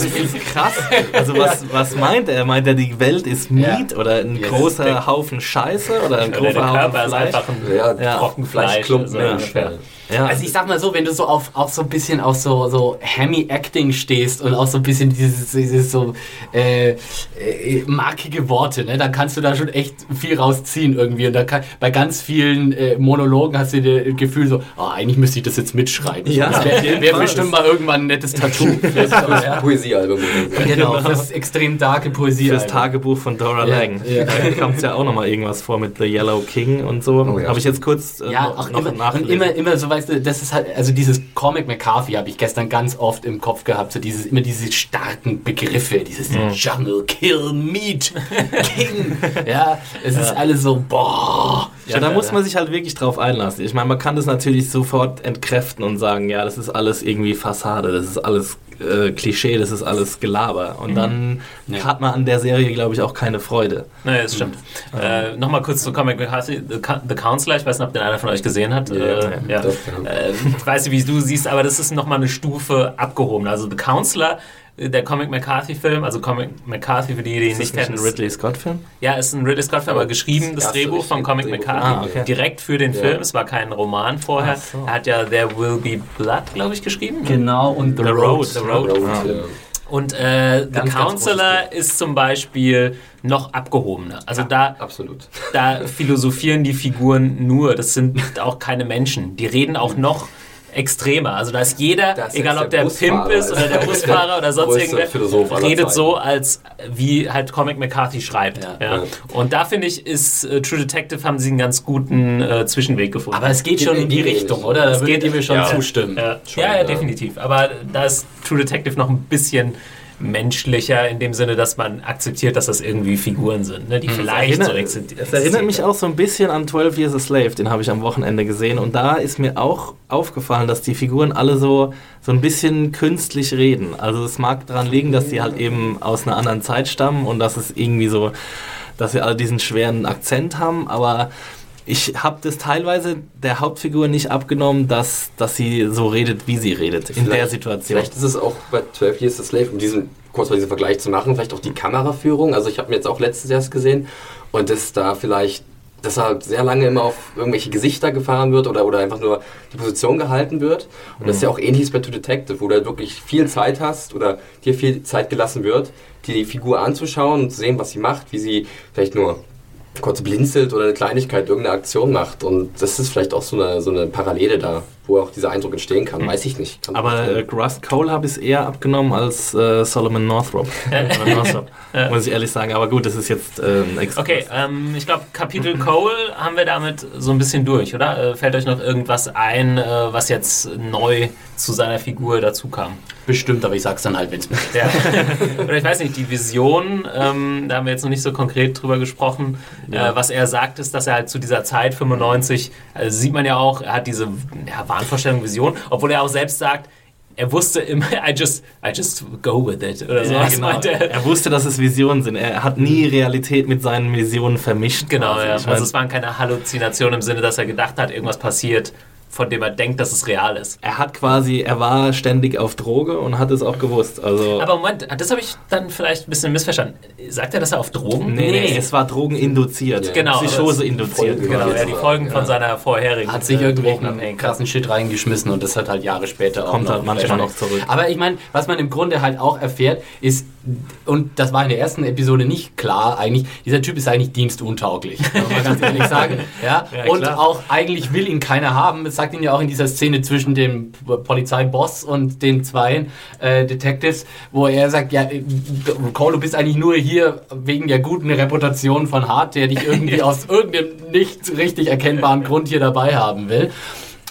Krass. Also was, was meint er? Meint er, die Welt ist Meat oder ein Ja, großer der- Haufen Scheiße oder ein oder großer der Haufen Körper ist Fleisch? einfach ein Ja, Ja. Trockenfleisch. Fleischklumpen, so ja, ungefähr. Ja. Also ich sag mal so, wenn du so auf auch so ein bisschen auf so so Hammy Acting stehst und auch so ein bisschen dieses, dieses so äh, äh, markige Worte, ne, dann kannst du da schon echt viel rausziehen irgendwie. Und da kann, bei ganz vielen äh, Monologen hast du das Gefühl so, oh, eigentlich müsste ich das jetzt mitschreiben. Ja, das auf wäre Fall. bestimmt mal irgendwann ein nettes Tattoo. Fürs, ja. Poesiealbum. oder so. Genau, fürs extrem darke Poesie. Fürs Tagebuch von Dora Ja, Lang. ja. Da kommt ja auch nochmal irgendwas vor mit The Yellow King und so. Oh ja, Habe ich jetzt kurz äh, Ja, noch, auch noch immer, und immer, immer so, weißt du, das ist halt, also dieses Comic McCarthy habe ich gestern ganz oft im Kopf gehabt, so dieses, immer diese starken Begriffe, dieses Jungle, Kill, Meat, King, ja, es ist alles so, boah. Ja, da muss man sich halt wirklich drauf einlassen. Ich meine, man kann das natürlich sofort entkräften und sagen, ja, das ist alles irgendwie Fassade, das ist alles äh, Klischee, das ist alles Gelaber. Und dann Ja. hat man an der Serie, glaube ich, auch keine Freude. Naja, das stimmt. Äh, Nochmal kurz zu Comic The Co- The Counselor, ich weiß nicht, ob den einer von euch gesehen hat. Ja, äh, ja. doch, ja. Äh, ich weiß nicht, wie du siehst, aber das ist nochmal eine Stufe abgehoben. Also The Counselor, der Comic McCarthy-Film, also Comic McCarthy, für die, die ihn Ist nicht das kennen, nicht ein Ridley Scott-Film? ja, ist ein Ridley Scott-Film, aber geschrieben, das erste Drehbuch von Comic Drehbuch. McCarthy, Ah, okay. direkt für den Ja. Film. Es war kein Roman vorher. So. Er hat ja There Will Be Blood, glaube ich, geschrieben. Genau, und The, The Road. Road. The Road. Road, Ja. ja. Und äh, The Ganz, ganz Counselor ist zum Beispiel noch abgehobener. Also da, Absolut. da philosophieren die Figuren nur. Das sind auch keine Menschen. Die reden auch noch extremer. Also da ist jeder, Das egal ob der der Pimp ist oder der Busfahrer oder sonst irgendwer, redet so, als wie halt Comic McCarthy schreibt. Ja. Ja. Und da finde ich, ist äh, True Detective haben sie einen ganz guten äh, Zwischenweg gefunden. Aber es geht schon in die Richtung, oder? Da Es würdet geht- ihr mir schon ja. zustimmen. Ja, Schon, ja, ja, ja. definitiv. Aber da ist True Detective noch ein bisschen menschlicher in dem Sinne, dass man akzeptiert, dass das irgendwie Figuren sind, ne, die vielleicht so erinnert, existieren. es erinnert mich auch so ein bisschen an 12 Years a Slave, den habe ich am Wochenende gesehen. Und da ist mir auch aufgefallen, dass die Figuren alle so, so ein bisschen künstlich reden. Also es mag daran liegen, dass sie halt eben aus einer anderen Zeit stammen und dass es irgendwie so, dass sie alle diesen schweren Akzent haben, aber ich habe das teilweise der Hauptfigur nicht abgenommen, dass, dass sie so redet, wie sie redet, in der Vielleicht- Situation. Vielleicht ist es auch bei 12 Years a Slave, um diesen, kurz mal diesen Vergleich zu machen, vielleicht auch die Kameraführung. Also ich habe mir jetzt auch letztens erst gesehen und dass da vielleicht, dass halt sehr lange immer auf irgendwelche Gesichter gefahren wird oder, oder einfach nur die Position gehalten wird. Und das ist ja auch ähnlich bei True Detective, wo du halt wirklich viel Zeit hast oder dir viel Zeit gelassen wird, die Figur anzuschauen und zu sehen, was sie macht, wie sie vielleicht nur kurz blinzelt oder eine Kleinigkeit, irgendeine Aktion macht. Und das ist vielleicht auch so eine, so eine Parallele da, wo auch dieser Eindruck entstehen kann. Weiß ich nicht. Kann Aber äh, Rust Cole habe ich es eher abgenommen als äh, Solomon Northrop. Northrop muss ich ehrlich sagen. Aber gut, das ist jetzt äh, ein extra. Okay, ähm, ich glaube, Kapitel Cole haben wir damit so ein bisschen durch, oder? Äh, fällt euch noch irgendwas ein, äh, was jetzt neu zu seiner Figur dazu kam? Bestimmt, aber ich sag's dann halt, wenn's mir Ja. Oder ich weiß nicht, die Vision, ähm, da haben wir jetzt noch nicht so konkret drüber gesprochen. Ja. Äh, was er sagt, ist, dass er halt zu dieser Zeit, 95, also sieht man ja auch, er hat diese ja, Wahnvorstellung, Vision, obwohl er auch selbst sagt, er wusste immer, I just, I just go with it. Oder so. Ja, genau. er? Er wusste, dass es Visionen sind. Er hat nie Realität mit seinen Visionen vermischt. Genau, quasi. ja. Ich mein, Also es waren keine Halluzinationen im Sinne, dass er gedacht hat, irgendwas passiert, von dem er denkt, dass es real ist. er hat quasi, er war ständig auf Droge und hat es auch gewusst. Also Aber Moment, das habe ich dann vielleicht ein bisschen missverstanden. Sagt er, dass er auf Drogen? nee, nee, es war drogeninduziert. Ja. Genau, Psychose induziert. Genau, ja, die Folgen von Ja. seiner vorherigen. hat sich äh, irgendwelchen Drogenabhängigkeit. krassen Shit reingeschmissen und das hat halt Jahre später auch Kommt noch halt manchmal noch zurück. Aber ich meine, was man im Grunde halt auch erfährt, ist, und das war in der ersten Episode nicht klar, eigentlich, dieser Typ ist eigentlich dienstuntauglich, muss man ganz ehrlich sagen. Ja? Ja, und auch eigentlich will ihn keiner haben. Das sagt ihn ja auch in dieser Szene zwischen dem Polizeiboss und den zwei äh, Detectives, wo er sagt, ja, Cole, du bist eigentlich nur hier wegen der guten Reputation von Hart, der dich irgendwie aus irgendeinem nicht richtig erkennbaren Grund hier dabei haben will.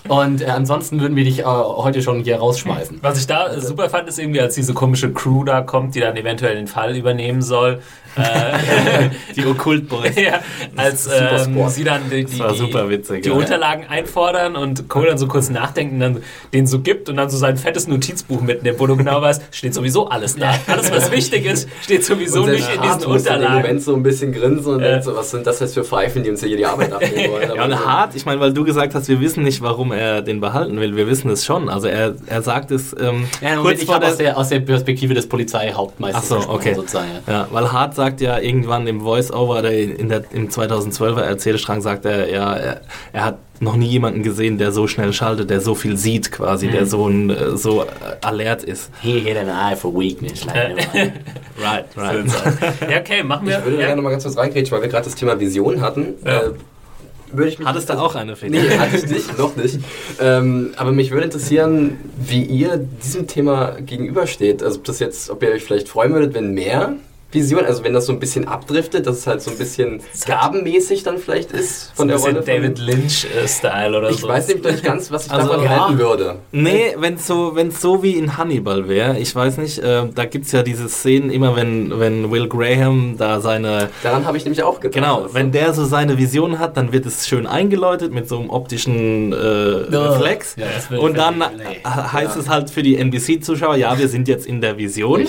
Und äh, ansonsten würden wir dich äh, heute schon hier rausschmeißen. Was ich da super fand, ist irgendwie, als diese komische Crew da kommt, die dann eventuell den Fall übernehmen soll, äh, Die Okkult-Boys. ja, als ähm, sie dann die, die, witzig, die ja. Unterlagen einfordern und Cole dann so kurz nachdenken, dann den so gibt und dann so sein fettes Notizbuch mitnimmt, wo du genau weißt, steht sowieso alles da. Alles, was wichtig ist, steht sowieso Und nicht in diesen Unterlagen. Moment so ein bisschen grinsen und Äh. so, was sind das jetzt für Pfeifen, die uns hier die Arbeit abnehmen wollen. Ja, und hart, ich meine, weil du gesagt hast, wir wissen nicht, warum er den behalten will. Wir wissen es schon. Also er, er sagt es ähm, Ja, kurz ich vor der... aus der, aus der Perspektive des Polizeihauptmeisters Ach so, okay. sozusagen. Ja. Ja, weil Hart sagt ja irgendwann im Voice-Over oder in der, im 2012er Erzählstrang sagt er, ja, er, er hat noch nie jemanden gesehen, der so schnell schaltet, der so viel sieht quasi, der so, ein, äh, so äh, alert ist. He hit an eye for weakness. Like, Right, right. Ja, okay, machen wir. Ich würde ja. gerne mal ganz kurz reingrätschen, weil wir gerade das Thema Vision hatten. Ja. Äh, würde ich mich Hattest du auch eine, Felix? Nee, hatte ich nicht, noch nicht. Ähm, aber mich würde interessieren, wie ihr diesem Thema gegenübersteht. Also ob das jetzt, ob ihr euch vielleicht freuen würdet, wenn mehr Vision, also wenn das so ein bisschen abdriftet, dass es halt so ein bisschen gabenmäßig dann vielleicht ist So von ein der Rolle. David Lynch-Style oder ich so. weiß nämlich nicht ganz, was ich Also, davon ja. halten würde. Nee, wenn es so, wenn's so wie in Hannibal wäre, ich weiß nicht, äh, da gibt es ja diese Szenen immer, wenn, wenn Will Graham da seine, Daran habe ich nämlich auch gedacht. genau, Also, wenn der so seine Vision hat, dann wird es schön eingeläutet mit so einem optischen äh, Reflex. Ja, Und dann völlig- äh, heißt es halt für die NBC-Zuschauer, ja, wir sind jetzt in der Vision.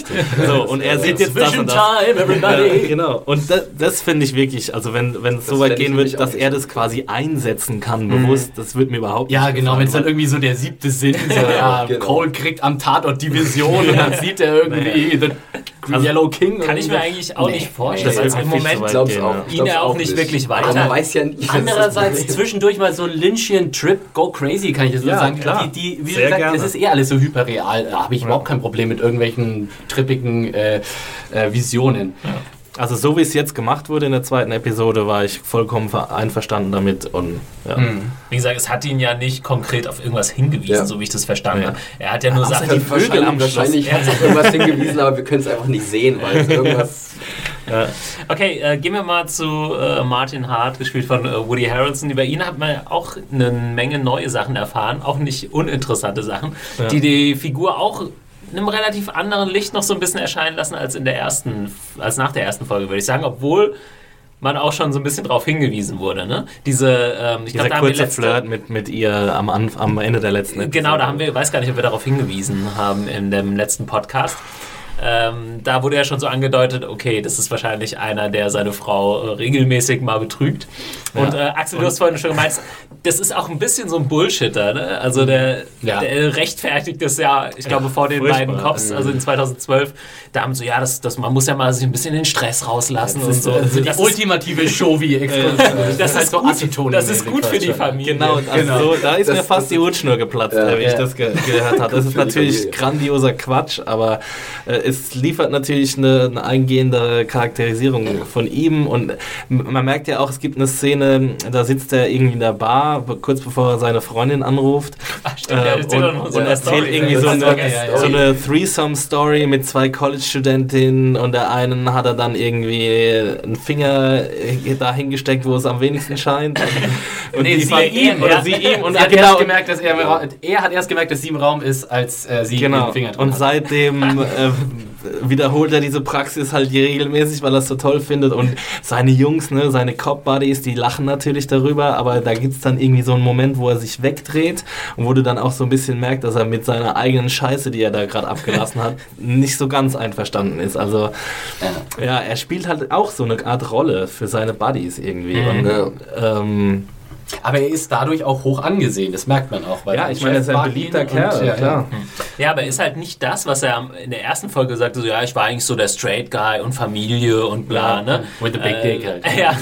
So, und er sieht jetzt das und das. Time, everybody! Ja, genau. Und das, das finde ich wirklich, also wenn, wenn es so weit gehen wird, auch dass er das quasi einsetzen kann, bewusst, das wird mir überhaupt Ja, nicht genau, gefallen, wenn es dann irgendwie so der siebte Sinn, so, ja, genau. Cole kriegt am Tatort die Vision und dann sieht er irgendwie Also, Yellow King. Kann ich mir eigentlich auch Nee, nicht vorstellen, nee, das es im Moment weit glaub's auch. ja. Ihn ja auch nicht nicht. wirklich Aber weiter. man weiß ja nicht. Andererseits zwischendurch mal so ein Lynchian Trip, go crazy, kann ich das so Ja, sagen. klar. Die, die, wie Sehr gesagt, gerne. es ist eh alles so hyperreal. Da habe ich überhaupt kein Problem mit irgendwelchen trippigen äh, äh, Visionen. Also so wie es jetzt gemacht wurde in der zweiten Episode, war ich vollkommen ver- einverstanden damit und ja. Wie gesagt, es hat ihn ja nicht konkret auf irgendwas hingewiesen, Ja. so wie ich das verstanden Ja. habe. Er hat ja nur Sachen, die die Vögel wahrscheinlich, am Schluss. wahrscheinlich hat es auf irgendwas hingewiesen, aber wir können es einfach nicht sehen, weil es irgendwas. Ja. Okay, äh, gehen wir mal zu äh, Martin Hart, gespielt von äh, Woody Harrelson. Über ihn hat man ja auch eine Menge neue Sachen erfahren, auch nicht uninteressante Sachen, Ja. die die Figur auch einem relativ anderen Licht noch so ein bisschen erscheinen lassen als in der ersten, als nach der ersten Folge, würde ich sagen, obwohl man auch schon so ein bisschen darauf hingewiesen wurde. Ne? Diese, ähm, ich Dieser wir kurze letzte, Flirt mit, mit ihr am, am Ende der letzten Episode. Genau, da haben wir, ich weiß gar nicht, ob wir darauf hingewiesen haben in dem letzten Podcast. Ähm, da wurde ja schon so angedeutet, okay, das ist wahrscheinlich einer, der seine Frau äh, regelmäßig mal betrügt. Und äh, Axel, du hast vorhin schon gemeint, das ist auch ein bisschen so ein Bullshitter. Ne? Also der, Ja. der rechtfertigt das ja, ich glaube, vor den furchtbar. beiden Cops, also in 2012, da haben sie so, ja, das, das, man muss ja mal sich ein bisschen den Stress rauslassen und so. Also die das ist, ultimative show wie das ist gut, das ist gut für die Familie. Genau, also So, da ist Das- mir fast die Hutschnur geplatzt, Ja. wie ich Ja. das ge gehört habe. Das ist natürlich grandioser Quatsch, aber äh, es liefert natürlich eine, eine eingehende Charakterisierung von ihm und man merkt ja auch, es gibt eine Szene, da sitzt er irgendwie in der Bar, kurz bevor er seine Freundin anruft stimmt, der äh, und, und erzählt Story. irgendwie so eine, so eine Story. so eine Threesome-Story mit zwei College-Studentinnen und der einen hat er dann irgendwie einen Finger dahin wo es am wenigsten scheint. Und Nee, sie fand ihm, oder ja. sie ihm und sie hat genau, erst gemerkt, dass er, er hat erst gemerkt, dass sie im Raum ist, als äh, sie genau. den Finger dran Und hat. seitdem äh, wiederholt er diese Praxis halt regelmäßig, weil er es so toll findet. Und seine Jungs, ne, seine Cop-Buddies, die lachen natürlich darüber, aber da gibt es dann irgendwie so einen Moment, wo er sich wegdreht und wo du dann auch so ein bisschen merkst, dass er mit seiner eigenen Scheiße, die er da gerade abgelassen hat, nicht so ganz einverstanden ist. Also ja, er spielt halt auch so eine Art Rolle für seine Buddies irgendwie. Und, Ja. ähm, Aber er ist dadurch auch hoch angesehen, das merkt man auch. Weil ja, ich meine, er ist ein beliebter Kerl, und- ja, klar. Ja, aber er ist halt nicht das, was er in der ersten Folge sagte, so ja, ich war eigentlich so der Straight Guy und Familie und bla, ne? with the big dick halt. Ja,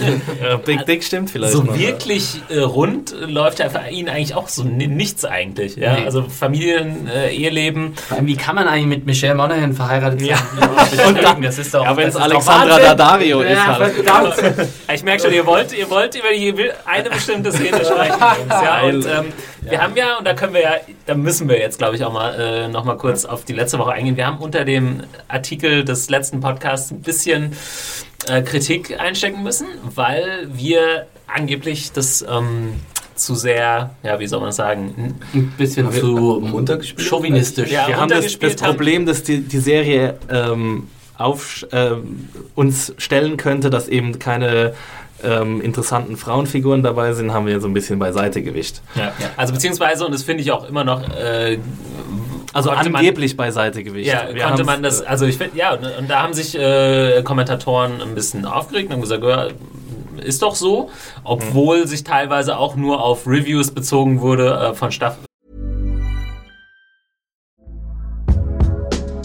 Ja, Big Dick stimmt vielleicht. so ja. wirklich äh, rund läuft ja für ihn eigentlich auch so ni- nichts eigentlich, ja? Nee. Also Familien, äh, Eheleben. Vor allem, wie kann man eigentlich mit Michelle Monaghan verheiratet sein? Ja. Und dann, das ist doch, Ja, wenn es Alexandra. Daddario ist ja, halt. verdammt. Ich merke schon, ihr wollt, ihr wollt über die, eine bestimmte Szene sprechen. Ja, und ähm, wir haben ja, und da können wir ja, da müssen wir jetzt, glaube ich, auch mal äh, noch mal kurz auf die letzte Woche eingehen. Wir haben unter dem Artikel des letzten Podcasts ein bisschen äh, Kritik einstecken müssen, weil wir angeblich das ähm, zu sehr, ja, wie soll man das sagen, Ein bisschen zu runtergespielt? chauvinistisch. Ja, Wir haben das, das. Problem, dass die, die Serie ähm, auf, äh, uns stellen könnte, dass eben keine ähm, interessanten Frauenfiguren dabei sind, haben wir so ein bisschen beiseite gewischt. Ja. Also beziehungsweise, und das finde ich auch immer noch, äh, Also konnte man- angeblich beiseite gewischt. Ja, Wir konnte man das, äh, also ich finde, ja, und, und da haben sich äh, Kommentatoren ein bisschen aufgeregt und haben gesagt, ja, ist doch so, obwohl sich teilweise auch nur auf Reviews bezogen wurde äh, von Staff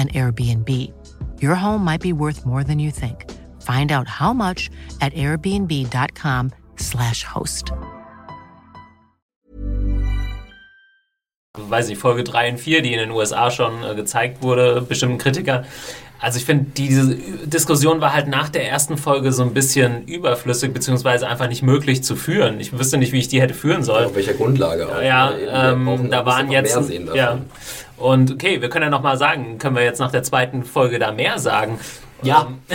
an Airbnb. Your home might be worth more than you think. Find out how much at airbnb.com/slash host. weiß nicht, Folge 3 und 4, die in den USA schon äh, gezeigt wurde, bestimmten Kritiker. Also ich finde, diese Diskussion war halt nach der ersten Folge so ein bisschen überflüssig, beziehungsweise einfach nicht möglich zu führen. Ich wüsste nicht, wie ich die hätte führen sollen. Auf welcher Grundlage auch. Ja, ne? Eben, wir ähm, da waren jetzt. Mehr sehen davon. ja. Und okay, wir können ja nochmal sagen, können wir jetzt nach der zweiten Folge da mehr sagen? Ja,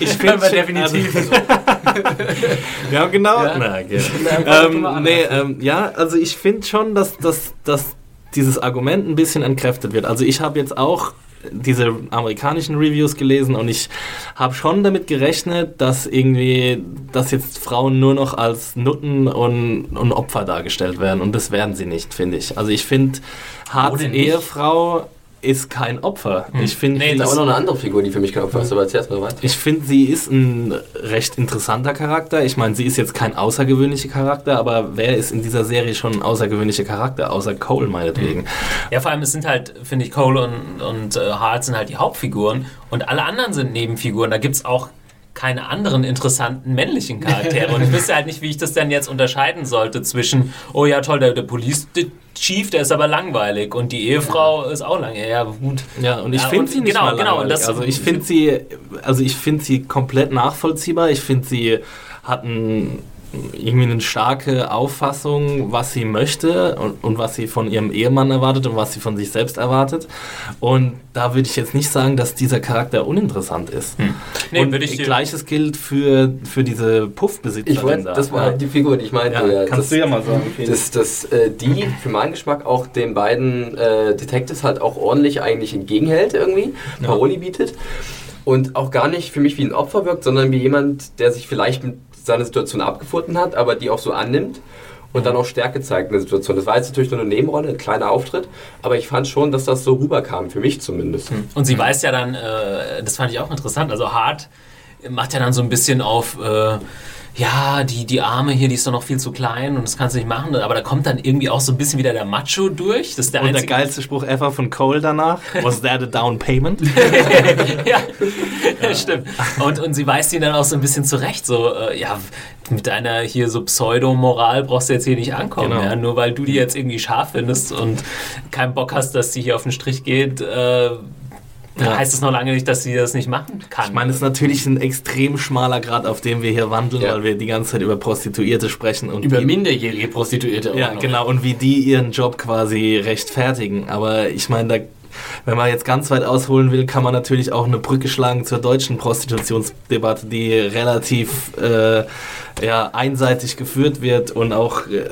ich können wir definitiv. Also, ja, genau. Ja. Na, okay. ähm, nee, ähm, ja, also ich finde schon, dass, dass, dass dieses Argument ein bisschen entkräftet wird. Also ich habe jetzt auch diese amerikanischen Reviews gelesen und ich habe schon damit gerechnet, dass irgendwie, dass jetzt Frauen nur noch als Nutten und, und Opfer dargestellt werden und das werden sie nicht, finde ich. Also ich finde, nicht? Ehefrau ist kein Opfer. Ich finde, Nee, sie- Da ist auch noch eine andere Figur, die für mich kein Opfer ist, aber erzähl's mal weiter. ich finde, sie ist ein recht interessanter Charakter. Ich meine, sie ist jetzt kein außergewöhnlicher Charakter, aber wer ist in dieser Serie schon ein außergewöhnlicher Charakter, außer Cole meinetwegen? Ja, vor allem, es sind halt, finde ich, Cole und, und äh, Hart sind halt die Hauptfiguren und alle anderen sind Nebenfiguren. Da gibt es auch keine anderen interessanten männlichen Charaktere. Und ich wüsste halt nicht, wie ich das denn jetzt unterscheiden sollte zwischen, oh ja, toll, der, der Police Chief, der ist aber langweilig und die Ehefrau ist auch lang. Ja, ja, gut. Ja, und ich Ja, finde sie nicht genau, genau, langweilig. das- also ich finde sie, also ich finde sie komplett nachvollziehbar. Ich finde sie hat ein, irgendwie eine starke Auffassung, was sie möchte und, und was sie von ihrem Ehemann erwartet und was sie von sich selbst erwartet. Und da würde ich jetzt nicht sagen, dass dieser Charakter uninteressant ist. Nee, und würde ich gleiches gilt für, für diese Puffbesitzerin Ich wollte, da. das war halt die Figur, die ich meinte. ja, ja. kannst das, du ja mal sagen. Dass, dass äh, die für meinen Geschmack auch den beiden äh, Detectives halt auch ordentlich eigentlich entgegenhält irgendwie, Paroli bietet und auch gar nicht für mich wie ein Opfer wirkt, sondern wie jemand, der sich vielleicht mit seiner Situation abgefunden hat, aber die auch so annimmt und dann auch Stärke zeigt in der Situation. Das war jetzt natürlich nur eine Nebenrolle, ein kleiner Auftritt, aber ich fand schon, dass das so rüberkam, für mich zumindest. Und sie weiß ja dann, äh, das fand ich auch interessant, also Hart macht ja dann so ein bisschen auf, äh, ja, die, die Arme hier, die ist doch noch viel zu klein und das kannst du nicht machen, aber da kommt dann irgendwie auch so ein bisschen wieder der Macho durch. Das ist der Und der geilste Spruch ever von Cole danach, was that a down payment? ja, stimmt. Und, und sie weist ihn dann auch so ein bisschen zurecht, so, äh, ja, mit deiner hier so Pseudo-Moral brauchst du jetzt hier nicht ankommen, Genau. ja, nur weil du die jetzt irgendwie scharf findest und keinen Bock hast, dass die hier auf den Strich geht, äh, Ja. heißt es noch lange nicht, dass sie das nicht machen kann. Ich meine, es ist natürlich ein extrem schmaler Grad, auf dem wir hier wandeln, Ja. weil wir die ganze Zeit über Prostituierte sprechen und Über minderjährige Prostituierte. auch ja, noch. genau, und wie die ihren Job quasi rechtfertigen. Aber ich meine, da, wenn man jetzt ganz weit ausholen will, kann man natürlich auch eine Brücke schlagen zur deutschen Prostitutionsdebatte, die relativ äh, ja, einseitig geführt wird und auch äh,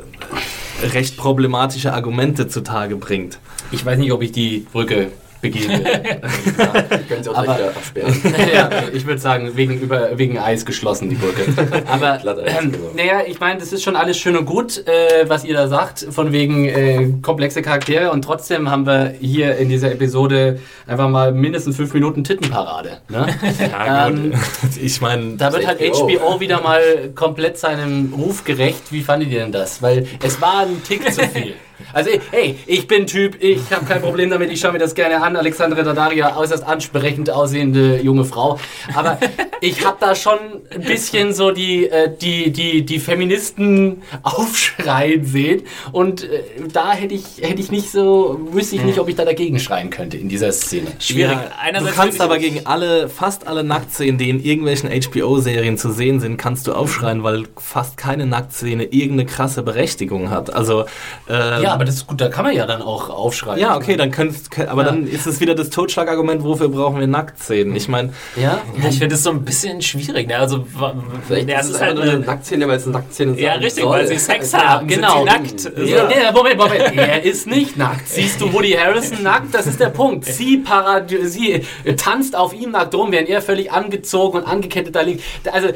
recht problematische Argumente zutage bringt. Ich weiß nicht, ob ich die Brücke begehen will. Können Sie auch Aber- wieder absperren. ja, ich würde sagen, wegen, über, wegen Eis geschlossen, die Brücke. Aber, ähm, genau. naja, ich meine, das ist schon alles schön und gut, äh, was ihr da sagt, von wegen äh, komplexe Charaktere. Und trotzdem haben wir hier in dieser Episode einfach mal mindestens fünf Minuten Tittenparade. Ne? Ja, Ähm, gut. ich meine, Da wird halt HBO. HBO wieder mal komplett seinem Ruf gerecht. Wie fandet ihr denn das? Weil es war ein Tick zu viel. Also, hey, ich bin Typ, ich habe kein Problem damit, ich schaue mir das gerne an. Alexandra Daddaria, äußerst ansprechend aussehende junge Frau. Aber ich habe da schon ein bisschen so die, äh, die, die, die Feministen aufschreien sehen. Und äh, da hätte ich, hätte ich nicht so, wüsste ich nicht, ob ich da dagegen schreien könnte in dieser Szene. Schwierig. Ja, du kannst aber gegen alle, fast alle Nacktszenen, die in irgendwelchen HBO-Serien zu sehen sind, kannst du aufschreien, weil fast keine Nacktszene irgendeine krasse Berechtigung hat. Also ähm, Ja, aber das ist gut, da kann man ja dann auch aufschreien. ja, okay, dann könntest, aber Ja. dann ist es wieder das Totschlagargument, wofür brauchen wir Nacktszenen? Ich meine, Ja? Ja, ich finde es so ein bisschen schwierig. Ne? Also, Vielleicht ja, ist es ist halt eine eine, Nacktszene, weil es eine Nacktszene ja, sein richtig, soll. weil sie Sex haben, genau. nackt. Ja, nee, Moment, Moment. Er ist nicht nackt. Siehst du Woody Harrison nackt? Das ist der Punkt. Sie, parad sie äh, tanzt auf ihm nackt rum, während er völlig angezogen und angekettet da liegt. Also,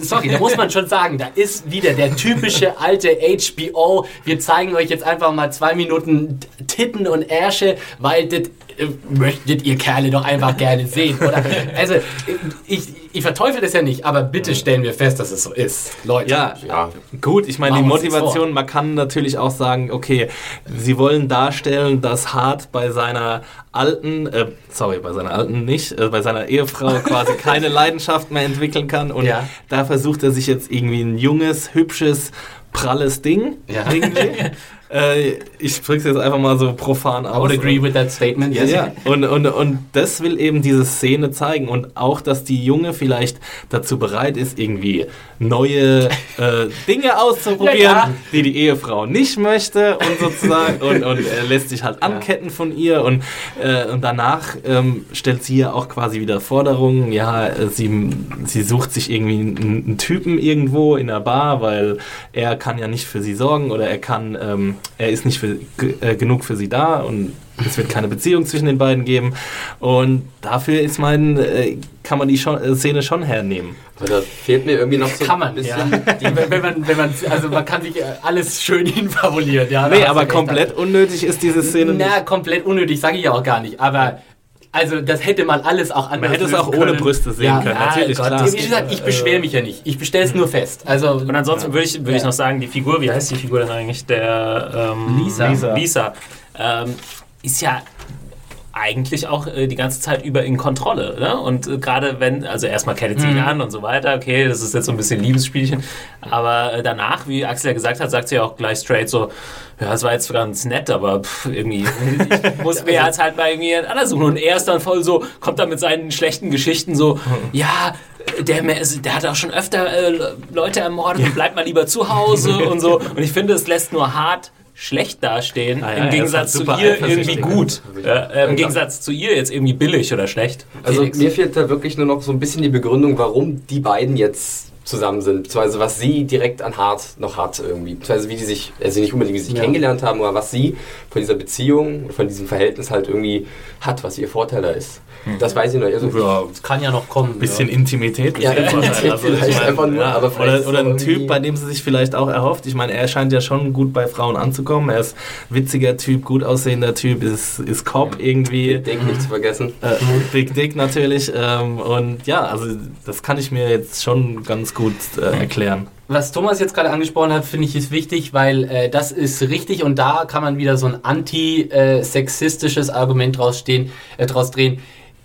sorry, da muss man schon sagen, da ist wieder der typische alte HBO. Wir zeigen euch jetzt einfach mal zwei Minuten Titten und Ärsche, weil das äh, möchtet ihr Kerle doch einfach gerne sehen, oder? Also, ich, ich verteufel das ja nicht, aber bitte stellen wir fest, dass es so ist. Leute. ja, Ja, Gut, ich meine, die Motivation, man kann natürlich auch sagen, okay, sie wollen darstellen, dass Hart bei seiner alten, äh, sorry, bei seiner alten nicht, äh, bei seiner Ehefrau quasi keine Leidenschaft mehr entwickeln kann und Ja. da versucht er sich jetzt irgendwie ein junges, hübsches, pralles Ding Ja. irgendwie. äh, ich drück's jetzt einfach mal so profan I aus. would agree with that statement, yes. Ja, und, und, und das will eben diese Szene zeigen und auch, dass die Junge vielleicht dazu bereit ist, irgendwie neue äh, Dinge auszuprobieren, Ja, die die Ehefrau nicht möchte und sozusagen und, und er lässt sich halt anketten von ihr und, äh, und danach ähm, stellt sie ja auch quasi wieder Forderungen, ja, äh, sie, sie sucht sich irgendwie einen, einen Typen irgendwo in der Bar, weil er kann ja nicht für sie sorgen oder er kann, ähm, er ist nicht für, äh, genug für sie da und es wird keine Beziehung zwischen den beiden geben. Und dafür ist mein, äh, kann man die schon, äh, Szene schon hernehmen. aber da fehlt mir irgendwie noch so Kann man, ein bisschen. ja. Die, wenn, man, wenn man, also man kann sich äh, alles schön hinfabulieren, ja. Nee, aber komplett unnötig ist diese Szene nicht. Na, komplett unnötig, sage ich ja auch gar nicht. Aber, also, das hätte man alles auch anders Man hätte es auch ohne können. Brüste sehen ja, können, ja, natürlich, Gott, klar. Wie gesagt, ich beschwere mich ja nicht. Ich bestelle es nur fest. Also, Und ansonsten würde ich, würde ich noch sagen, die Figur, wie heißt die Figur denn eigentlich? Der ähm, Lisa. Lisa. Lisa ähm, ist ja eigentlich auch äh, die ganze Zeit über in Kontrolle. Ne? Und äh, gerade wenn, also erstmal kettet sie ihn an und so weiter, okay, das ist jetzt so ein bisschen Liebesspielchen. Aber äh, danach, wie Axel ja gesagt hat, sagt sie auch gleich straight so, ja, es war jetzt ganz nett, aber pff, irgendwie, ich muss mir jetzt halt mal irgendwie anders suchen. Und er ist dann voll so, kommt dann mit seinen schlechten Geschichten so, ja, der, der hat auch schon öfter äh, Leute ermordet und bleibt mal lieber zu Hause und so. Und ich finde, es lässt nur hart schlecht dastehen, Ah ja, im Gegensatz zu ihr irgendwie gut. Ja, äh, Im Gegensatz zu ihr jetzt irgendwie billig oder schlecht. Also Felix. mir fehlt da wirklich nur noch so ein bisschen die Begründung, warum die beiden jetzt zusammen sind, beziehungsweise was sie direkt an Hart noch hat irgendwie, beziehungsweise wie die sich, also nicht unbedingt wie sie sich Ja. kennengelernt haben, aber was sie von dieser Beziehung, von diesem Verhältnis halt irgendwie hat, was ihr Vorteil da ist. Das weiß ich noch. Also Ja, das kann ja noch kommen. bisschen Intimität. Ja, Intimität Vorteil. vielleicht einfach nur, aber vielleicht oder, oder ein Typ, bei dem sie sich vielleicht auch erhofft. Ich meine, er scheint ja schon gut bei Frauen anzukommen. Er ist witziger Typ, gut aussehender Typ, ist, ist Cop irgendwie. Denk nicht zu vergessen. Äh, Big Dick natürlich. Ähm, und ja, also das kann ich mir jetzt schon ganz gut äh, erklären. Was Thomas jetzt gerade angesprochen hat, finde ich ist wichtig, weil äh, das ist richtig und da kann man wieder so ein anti-sexistisches Argument draus, stehen, äh, draus drehen.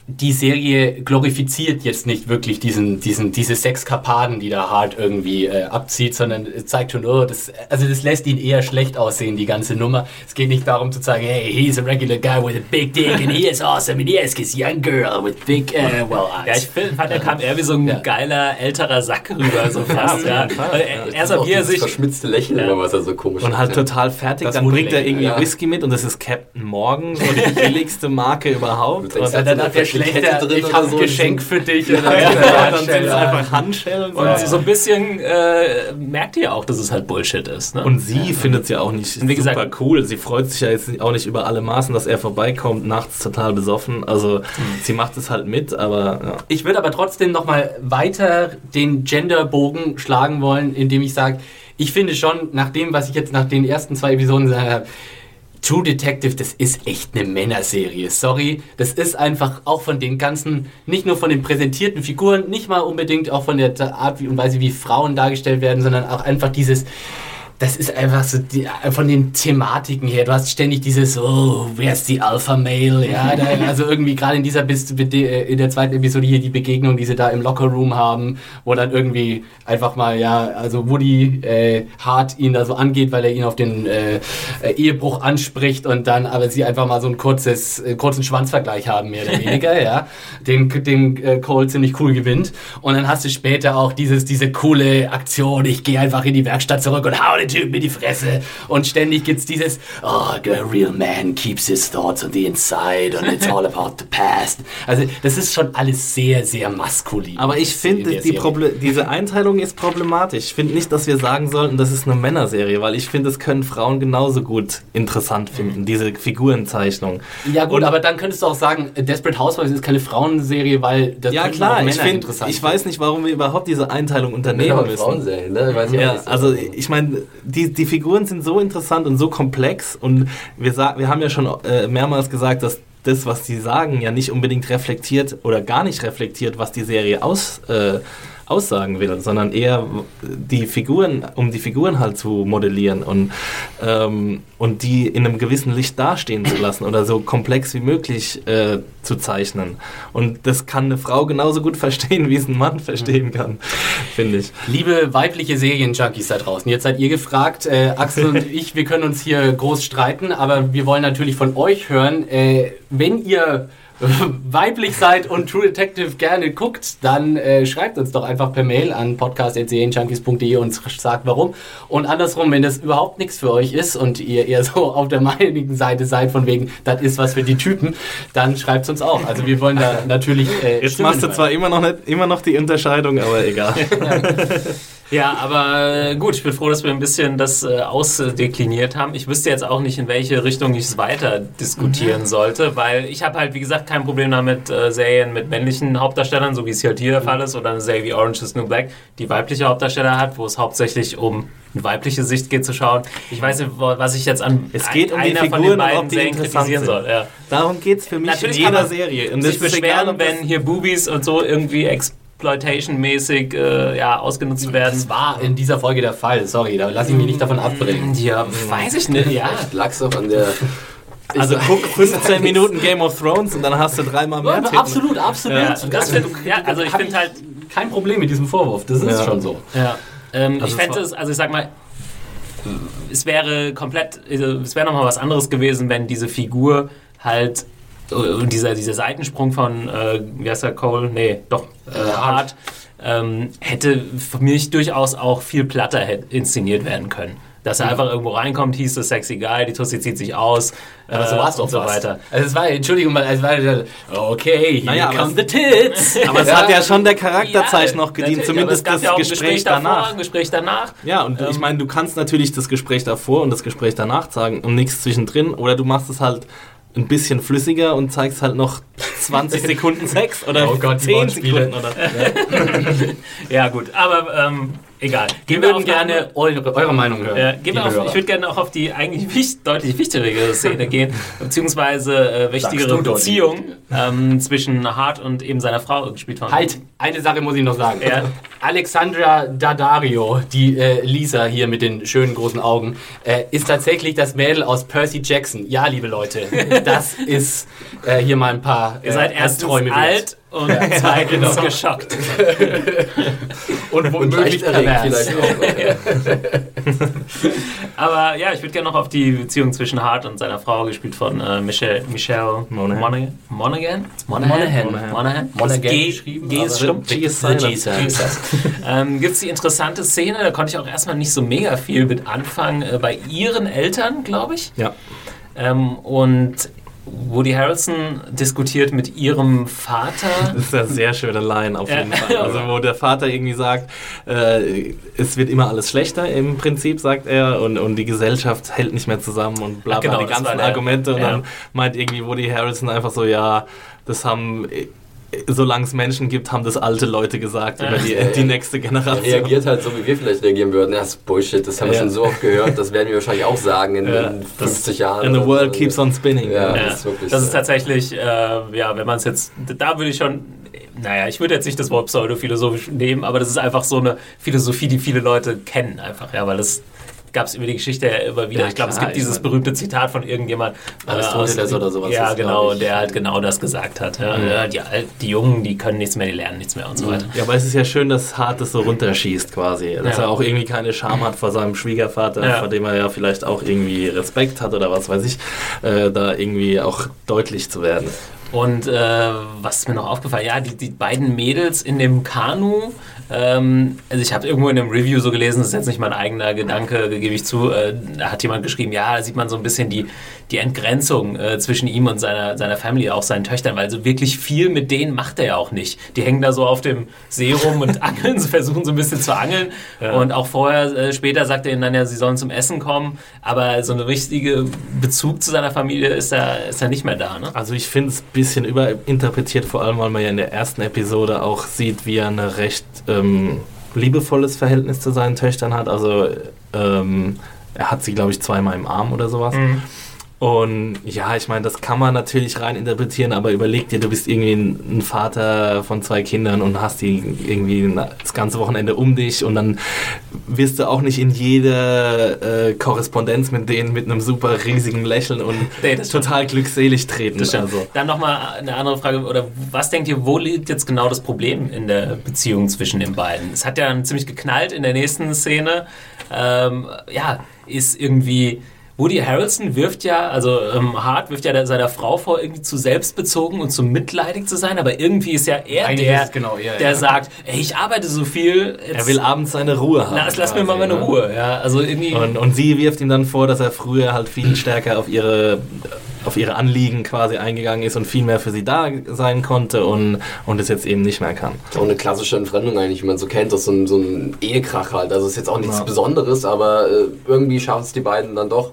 Die Serie glorifiziert jetzt nicht wirklich diesen, diesen, diese Sexkapaden, die da hart irgendwie äh, abzieht, sondern zeigt schon, oh, das, also das lässt ihn eher schlecht aussehen, die ganze Nummer. Es geht nicht darum zu sagen, hey, he's a regular guy with a big dick and he is awesome and yes, he's a young girl with big, uh, well, eyes. Ja, ich find, fand, er kam eher wie so ein Ja. geiler, älterer Sack rüber, so fast. ja. Ja, er, erst ist ab er dieses sich verschmitzte Lächeln, Ja. immer, was er so komisch Und halt total fertig. Das Dann bringt er irgendwie ja. Whisky mit und das ist Captain Morgan, so die billigste Marke überhaupt. Und, Ja, hat dann hat der schlechter, drin ich habe so, ein Geschenk für dich. Ja, ja, ja, dann sind es einfach Handschellen. und Ja. so ein bisschen äh, merkt ihr auch, dass es halt Bullshit ist. Ne? Und sie findet es ja auch nicht Und wie super gesagt- cool. Sie freut sich ja jetzt auch nicht über alle Maßen, dass er vorbeikommt, nachts total besoffen. Also sie macht es halt mit, aber ja. Ich würde aber trotzdem nochmal weiter den Genderbogen schlagen wollen, indem ich sage, ich finde schon, nach dem, was ich jetzt nach den ersten zwei Episoden gesagt habe, True Detective, das ist echt eine Männerserie. Sorry, das ist einfach auch von den ganzen, nicht nur von den präsentierten Figuren, nicht mal unbedingt auch von der Art und Weise, wie Frauen dargestellt werden, sondern auch einfach dieses, das ist einfach so die, von den Thematiken her. Du hast ständig dieses, oh, wer ist die Alpha Male? Ja, da, also irgendwie gerade in dieser bis, in der zweiten Episode hier die Begegnung, die sie da im Locker Room haben, wo dann irgendwie einfach mal, ja, also Woody äh, hart ihn da so angeht, weil er ihn auf den äh, äh, Ehebruch anspricht und dann aber sie einfach mal so ein kurzes, äh, kurzen Schwanzvergleich haben, mehr oder weniger, ja. Den, den äh, Cole ziemlich cool gewinnt. Und dann hast du später auch dieses, diese coole Aktion, ich gehe einfach in die Werkstatt zurück und hau den Typen in die Fresse. Und ständig gibt's dieses, oh, a real man keeps his thoughts on the inside and it's all about the past. Also das ist schon alles sehr, sehr maskulin. Aber ich finde, die diese Einteilung ist problematisch. Ich finde nicht, dass wir sagen sollten, das ist eine Männerserie, weil ich finde, es können Frauen genauso gut interessant finden, diese Figurenzeichnung. Ja gut, und, aber dann könntest du auch sagen, Desperate Housewives ist keine Frauenserie, weil das ja klar, Männer ich find, Ich weiß nicht, warum wir überhaupt diese Einteilung unternehmen müssen. Frauenserie, ne? Weiß ich ja, also ich meine, die, die Figuren sind so interessant und so komplex und wir, wir haben ja schon äh, mehrmals gesagt, dass das, was sie sagen, ja nicht unbedingt reflektiert oder gar nicht reflektiert, was die Serie aus, äh, aussagen will, sondern eher die Figuren, um die Figuren halt zu modellieren und, ähm, und die in einem gewissen Licht dastehen zu lassen oder so komplex wie möglich äh, zu zeichnen. Und das kann eine Frau genauso gut verstehen, wie es ein Mann verstehen kann, finde ich. Liebe weibliche Serienjunkies da draußen, jetzt seid ihr gefragt, äh, Axel und ich, wir können uns hier groß streiten, aber wir wollen natürlich von euch hören, äh, wenn ihr weiblich seid und True Detective gerne guckt, dann äh, schreibt uns doch einfach per Mail an podcast.serienjunkies.de und sagt warum. Und andersrum, wenn das überhaupt nichts für euch ist und ihr eher so auf der meinigen Seite seid, von wegen, das ist was für die Typen, dann schreibt es uns auch. Also wir wollen da natürlich. Äh, Jetzt machst du zwar immer noch, nicht, immer noch die Unterscheidung, aber egal. ja. Ja, aber äh, gut, ich bin froh, dass wir ein bisschen das äh, ausdekliniert haben. Ich wüsste jetzt auch nicht, in welche Richtung ich es weiter diskutieren mhm. sollte, weil ich habe halt, wie gesagt, kein Problem damit, äh, Serien mit männlichen Hauptdarstellern, so wie es hier halt hier der Fall ist, oder eine Serie wie Orange is New Black, die weibliche Hauptdarsteller hat, wo es hauptsächlich um eine weibliche Sicht geht zu schauen. Ich weiß nicht, was ich jetzt an es geht um einer von den beiden Serien kritisieren soll. Ja. Darum geht es für mich Natürlich in jeder Serie. Und sich beschweren, wenn hier Boobies und so irgendwie explodieren Exploitation-mäßig äh, ja, ausgenutzt werden. Das war in dieser Folge der Fall, sorry, da lasse ich mich nicht davon abbringen. Ja, weiß ich nicht. Ja. Lag's doch an der. Also guck 15 Minuten Game of Thrones und dann hast du dreimal mehr. Ja, absolut, absolut. Ja, das find, ja also ich finde halt kein Problem mit diesem Vorwurf. Das ist ja. schon so. Ja. Ähm, also ich fände es, also ich sag mal, es wäre komplett, also es wäre nochmal was anderes gewesen, wenn diese Figur halt und dieser, dieser Seitensprung von, äh, wie heißt der, Cole? Nee, doch, äh, Hart, ähm, hätte für mich durchaus auch viel platter inszeniert werden können. Dass er einfach irgendwo reinkommt, hieß es sexy guy, die Tussi zieht sich aus. Aber äh, so war es doch und so fast. weiter. Also es war, Entschuldigung mal, es war okay, here naja, come the tits. aber es hat ja schon der Charakterzeichen ja, noch gedient, zumindest das ja Gespräch, Gespräch danach. Davor, Gespräch danach. Ja, und ähm, ich meine, du kannst natürlich das Gespräch davor und das Gespräch danach sagen und nichts zwischendrin oder du machst es halt ein bisschen flüssiger und zeigst halt noch 20 Sekunden Sex oder oh Gott, 10 Sekunden. Oder, ja. ja. gut, aber ähm, Egal. Wir würden gerne eure, eure, Meinung hören. Wir auf, ich würde gerne auch auf die eigentlich wichtig, deutlich wichtigere Szene gehen, beziehungsweise äh, wichtigere Beziehung ähm, zwischen Hart und eben seiner Frau gespielt von. Halt, eine Sache muss ich noch sagen. Ja. Alexandra Daddario, die äh, Lisa hier mit den schönen großen Augen, äh, ist tatsächlich das Mädel aus Percy Jackson. Ja, liebe Leute, das ist äh, hier mal ein paar Ihr seid äh, erst Träume alt und ja, zweitens genau. geschockt. und womöglich pervers. Aber ja, ich würde gerne noch auf die Beziehung zwischen Hart und seiner Frau, gespielt von äh, Michelle, Michelle Monaghan. Monaghan? Monaghan? Monaghan? Monaghan. G, G ist stumm. G ist ähm, Gibt es die interessante Szene, da konnte ich auch erstmal nicht so mega viel mit anfangen, äh, bei ihren Eltern, glaube ich. Ja. Ähm, und Woody Harrelson diskutiert mit ihrem Vater. Das ist eine sehr schöne Line auf jeden Fall. Also wo der Vater irgendwie sagt, äh, es wird immer alles schlechter im Prinzip, sagt er, und, und die Gesellschaft hält nicht mehr zusammen und bla bla, genau, die ganzen Argumente. Und ja. dann meint irgendwie Woody Harrelson einfach so, ja, das haben solange es Menschen gibt, haben das alte Leute gesagt über die, die nächste Generation. Er reagiert halt so, wie wir vielleicht reagieren würden. Ja, das ist Bullshit, das haben wir schon so oft gehört, das werden wir wahrscheinlich auch sagen in, ja, 50 Jahren. And the world so. keeps on spinning. Ja, Das ist wirklich Das ist tatsächlich, äh, ja, wenn man es jetzt, da würde ich schon, naja, ich würde jetzt nicht das Wort pseudophilosophisch nehmen, aber das ist einfach so eine Philosophie, die viele Leute kennen einfach, ja, weil das gab es über die Geschichte ja immer wieder. Ja, ich glaube, es gibt dieses berühmte Zitat von irgendjemand. äh, Aristoteles aus- oder sowas Ja, genau, der halt genau das gesagt hat. Ja, die, die Jungen, die können nichts mehr, die lernen nichts mehr und so weiter. Ja, aber es ist ja schön, dass Hart das so runterschießt quasi. Dass er auch irgendwie keine Scham hat vor seinem Schwiegervater, vor dem er ja vielleicht auch irgendwie Respekt hat oder was weiß ich, äh, da irgendwie auch deutlich zu werden. Und äh, was ist mir noch aufgefallen? Ja, die, die beiden Mädels in dem Kanu. Ähm, also ich habe irgendwo in einem Review so gelesen, das ist jetzt nicht mein eigener Gedanke, gebe ich zu. Äh, da hat jemand geschrieben, ja, da sieht man so ein bisschen die, die Entgrenzung äh, zwischen ihm und seiner, seiner Family, auch seinen Töchtern, weil so wirklich viel mit denen macht er ja auch nicht. Die hängen da so auf dem See rum und angeln, versuchen so ein bisschen zu angeln. Und auch vorher, äh, später sagt er ihnen dann ja, sie sollen zum Essen kommen, aber so ein richtiger Bezug zu seiner Familie ist da, ist da nicht mehr da. Ne? Also ich finde es ein bisschen überinterpretiert, vor allem weil man ja in der ersten Episode auch sieht, wie er ein recht ähm, liebevolles Verhältnis zu seinen Töchtern hat. Also ähm, er hat sie, glaube ich, zweimal im Arm oder sowas. Und ja, ich meine, das kann man natürlich rein interpretieren, aber überleg dir, du bist irgendwie ein, Vater von zwei Kindern und hast die irgendwie das ganze Wochenende um dich und dann wirst du auch nicht in jede äh, Korrespondenz mit denen mit einem super riesigen Lächeln und Nee, das stimmt. total glückselig treten. Das stimmt. Also. Dann nochmal eine andere Frage, oder was denkt ihr, wo liegt jetzt genau das Problem in der Beziehung zwischen den beiden? Es hat ja ziemlich geknallt in der nächsten Szene. Ähm, ja, ist irgendwie. Woody Harrelson wirft ja, also ähm, Hart wirft ja der- seiner Frau vor, irgendwie zu selbstbezogen und zu mitleidig zu sein, aber irgendwie ist ja er Eigentlich der, genau er, der ja. sagt, ey, ich arbeite so viel, Er will abends seine Ruhe haben. lass, lass mir mal meine ne? Ruhe. Ja, also irgendwie. Und, und sie wirft ihm dann vor, dass er früher halt viel stärker auf ihre, auf ihre Anliegen quasi eingegangen ist und viel mehr für sie da sein konnte und, und es jetzt eben nicht mehr kann. Auch eine klassische Entfremdung eigentlich, wie man so kennt, das ist so ein, so ein Ehekrach halt. Also ist jetzt auch nichts Ja. Besonderes, aber äh, irgendwie schaffen es die beiden dann doch,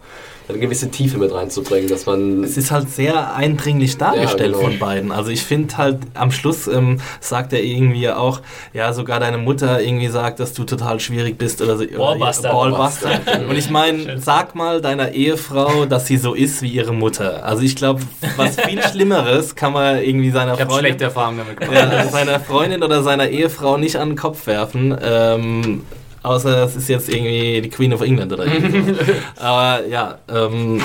eine gewisse Tiefe mit reinzubringen, dass man. Es ist halt sehr eindringlich dargestellt Ja, genau. von beiden. Also ich finde halt, am Schluss ähm, sagt er irgendwie auch, ja, sogar deine Mutter irgendwie sagt, dass du total schwierig bist oder so. Ballbuster. Ballbuster. Und ich meine, sag mal deiner Ehefrau, dass sie so ist wie ihre Mutter. Also ich glaube, was viel Schlimmeres kann man irgendwie seiner Ich Freundin... schlechte Erfahrungen damit gemacht. ja, seiner Freundin oder seiner Ehefrau nicht an den Kopf werfen. Ähm, außer das ist jetzt irgendwie die Queen of England oder irgendwie. so. Aber ja, ähm,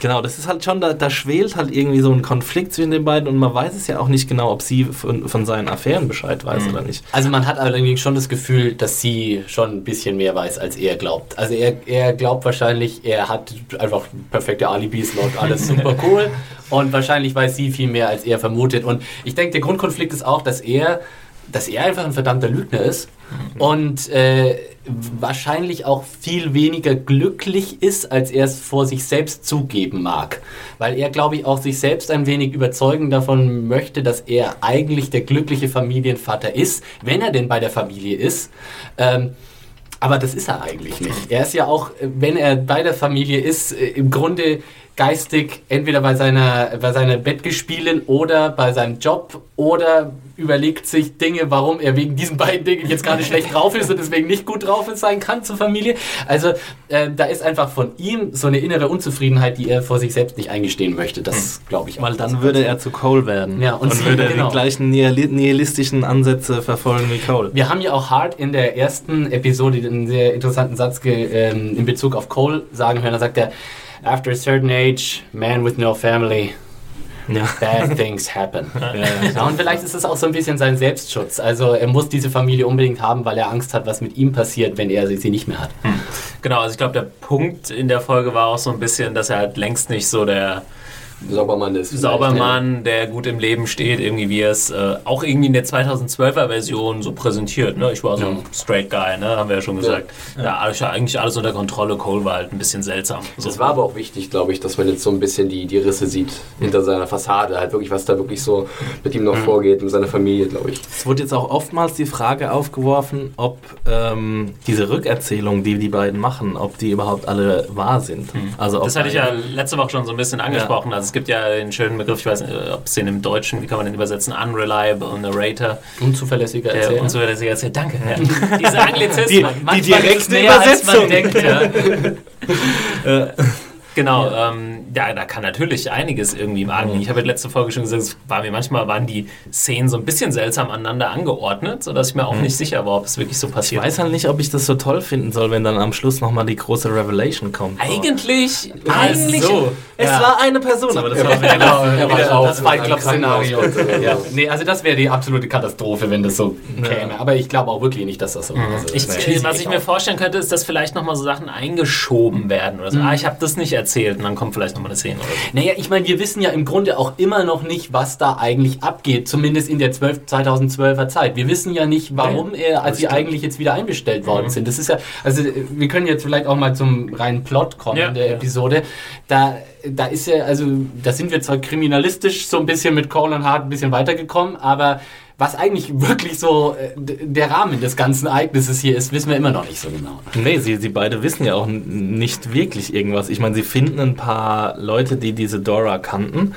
genau, das ist halt schon, da, da schwelt halt irgendwie so ein Konflikt zwischen den beiden und man weiß es ja auch nicht genau, ob sie von, von seinen Affären Bescheid weiß oder nicht. Also man hat allerdings schon das Gefühl, dass sie schon ein bisschen mehr weiß, als er glaubt. Also er, er glaubt wahrscheinlich, er hat einfach perfekte Alibis, läuft alles super cool. Und wahrscheinlich weiß sie viel mehr, als er vermutet. Und ich denke, der Grundkonflikt ist auch, dass er, dass er einfach ein verdammter Lügner ist. Und äh, wahrscheinlich auch viel weniger glücklich ist, als er es vor sich selbst zugeben mag. Weil er, glaube ich, auch sich selbst ein wenig überzeugen davon möchte, dass er eigentlich der glückliche Familienvater ist, wenn er denn bei der Familie ist. Ähm, aber das ist er eigentlich nicht. Er ist ja auch, wenn er bei der Familie ist, äh, im Grunde geistig entweder bei seiner, bei seiner Bettgespielen oder bei seinem Job oder überlegt sich Dinge, warum er wegen diesen beiden Dingen jetzt gerade schlecht drauf ist und deswegen nicht gut drauf sein kann zur Familie. Also äh, da ist einfach von ihm so eine innere Unzufriedenheit, die er vor sich selbst nicht eingestehen möchte. Das glaube ich auch. Weil dann würde er zu Cole werden. Ja, und und würde genau. die gleichen nihili- nihilistischen Ansätze verfolgen wie Cole. Wir haben ja auch Hart in der ersten Episode einen sehr interessanten Satz ähm, in Bezug auf Cole sagen hören. Da sagt er, After a certain age, man with no family, Ja. bad things happen. ja, und vielleicht ist es auch so ein bisschen sein Selbstschutz. Also er muss diese Familie unbedingt haben, weil er Angst hat, was mit ihm passiert, wenn er sie sie nicht mehr hat. Genau, also ich glaube, der Punkt in der Folge war auch so ein bisschen, dass er halt längst nicht so der Saubermann ist. Saubermann, der gut im Leben steht, irgendwie wie er es äh, auch irgendwie in der 2012er Version so präsentiert. Ne? Ich war so ein straight Guy, ne? haben wir ja schon gesagt. Ja, alles- eigentlich alles unter Kontrolle. Cole war halt ein bisschen seltsam. So. Das war aber auch wichtig, glaube ich, dass man jetzt so ein bisschen die, die Risse sieht hinter seiner Fassade. Halt wirklich, was da wirklich so mit ihm noch vorgeht, mit seiner Familie, glaube ich. Es wurde jetzt auch oftmals die Frage aufgeworfen, ob ähm, diese Rückerzählungen, die die beiden machen, ob die überhaupt alle wahr sind. Also ob Das hatte ich ja letzte Woche schon so ein bisschen angesprochen. Also es gibt ja den schönen Begriff, ich weiß nicht, ob es den im Deutschen, wie kann man den übersetzen? Unreliable Narrator. Unzuverlässiger Der Erzähler. unzuverlässig erzählt. Danke. Ja. Diese Anglizismen. Die- Manchmal direkte Übersetzung. denkt. Ja. Genau, ähm, ja, da kann natürlich einiges irgendwie im Argen liegen. Ich habe ja letzte Folge schon gesagt, es war mir manchmal waren die Szenen so ein bisschen seltsam aneinander angeordnet, sodass ich mir auch nicht sicher war, ob es wirklich so Ich passiert. weiß halt nicht, ob ich das so toll finden soll, wenn dann am Schluss nochmal die große Revelation kommt. Eigentlich, Eigentlich. so. Es Ja. war eine Person, aber das war wieder Genau, er war wieder das Fight Club Szenario. Ja. Nee, also das wäre die absolute Katastrophe, wenn das so käme. Aber ich glaube auch wirklich nicht, dass das so also, Ich, das äh, schließe was ich mir vorstellen könnte, ist, dass vielleicht nochmal so Sachen eingeschoben werden oder so. Ah, ich habe das nicht erzählt und dann kommt vielleicht nochmal eine Szene oder so. Naja, ich meine, wir wissen ja im Grunde auch immer noch nicht, was da eigentlich abgeht, zumindest in der 12, 2012er Zeit. Wir wissen ja nicht, warum er, als sie eigentlich jetzt wieder einbestellt worden sind. Das ist ja, also äh, wir können jetzt vielleicht auch mal zum reinen Plot kommen Ja. der Episode. Da, da ist ja, also da sind wir zwar kriminalistisch so ein bisschen mit Cole und Hart ein bisschen weitergekommen, aber was eigentlich wirklich so äh, der Rahmen des ganzen Ereignisses hier ist, wissen wir immer noch nicht so genau. Nee, sie, sie beide wissen ja auch nicht wirklich irgendwas. Ich meine, sie finden ein paar Leute, die diese Dora kannten,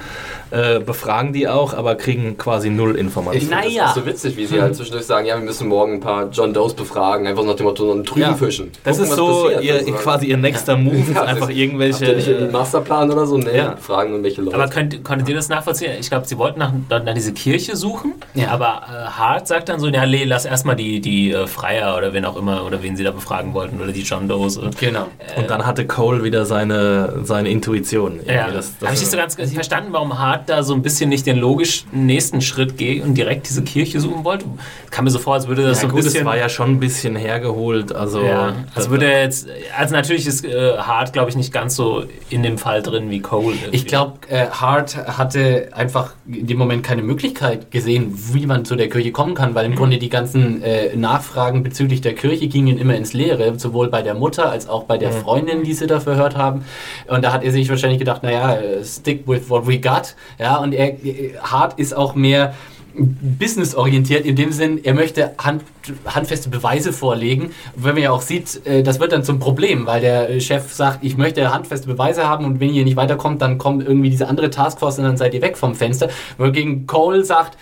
äh, befragen die auch, aber kriegen quasi null Informationen. Naja. das auch so witzig, wie sie halt zwischendurch sagen, ja, wir müssen morgen ein paar John Does befragen, einfach nach dem Motto, so einen Trüben Ja. fischen. Das Gucken, ist so ihr, also. quasi ihr nächster Move, ist Ja, einfach irgendwelche. Habt ihr nicht einen Masterplan oder so? Nee, Ja. fragen irgendwelche Leute. Aber könnt, konntet ihr das nachvollziehen? Ich glaube, sie wollten nach, nach diese Kirche suchen, Ja. aber äh, Hart sagt dann so, ja, nee, lass erstmal die, die äh, Freier oder wen auch immer oder wen sie da befragen wollten oder die John Does. äh, Genau. und dann hatte Cole wieder seine, seine Intuition. Ja, Das- das- habe ich nicht so ganz verstanden, warum Hart da so ein bisschen nicht den logischen nächsten Schritt geht und direkt diese Kirche suchen wollte. Kam mir so vor, als würde das ja, so ein gut, bisschen... es war ja schon ein bisschen hergeholt. Also, ja, das- also würde er jetzt, also natürlich ist äh, Hart, glaube ich, nicht ganz so in dem Fall drin wie Cole. irgendwie. Ich glaube, äh, Hart hatte einfach in dem Moment keine Möglichkeit gesehen, wie man zu der Kirche kommen kann, weil im Grunde die ganzen äh, Nachfragen bezüglich der Kirche gingen immer ins Leere, sowohl bei der Mutter als auch bei der Freundin, die sie da verhört haben. Und da hat er sich wahrscheinlich gedacht, naja, äh, stick with what we got. Ja, und er, äh, Hart ist auch mehr businessorientiert in dem Sinn, er möchte hand, handfeste Beweise vorlegen. Wenn man ja auch sieht, äh, das wird dann zum Problem, weil der Chef sagt, ich möchte handfeste Beweise haben und wenn ihr nicht weiterkommt, dann kommt irgendwie diese andere Taskforce und dann seid ihr weg vom Fenster. Wogegen Cole sagt,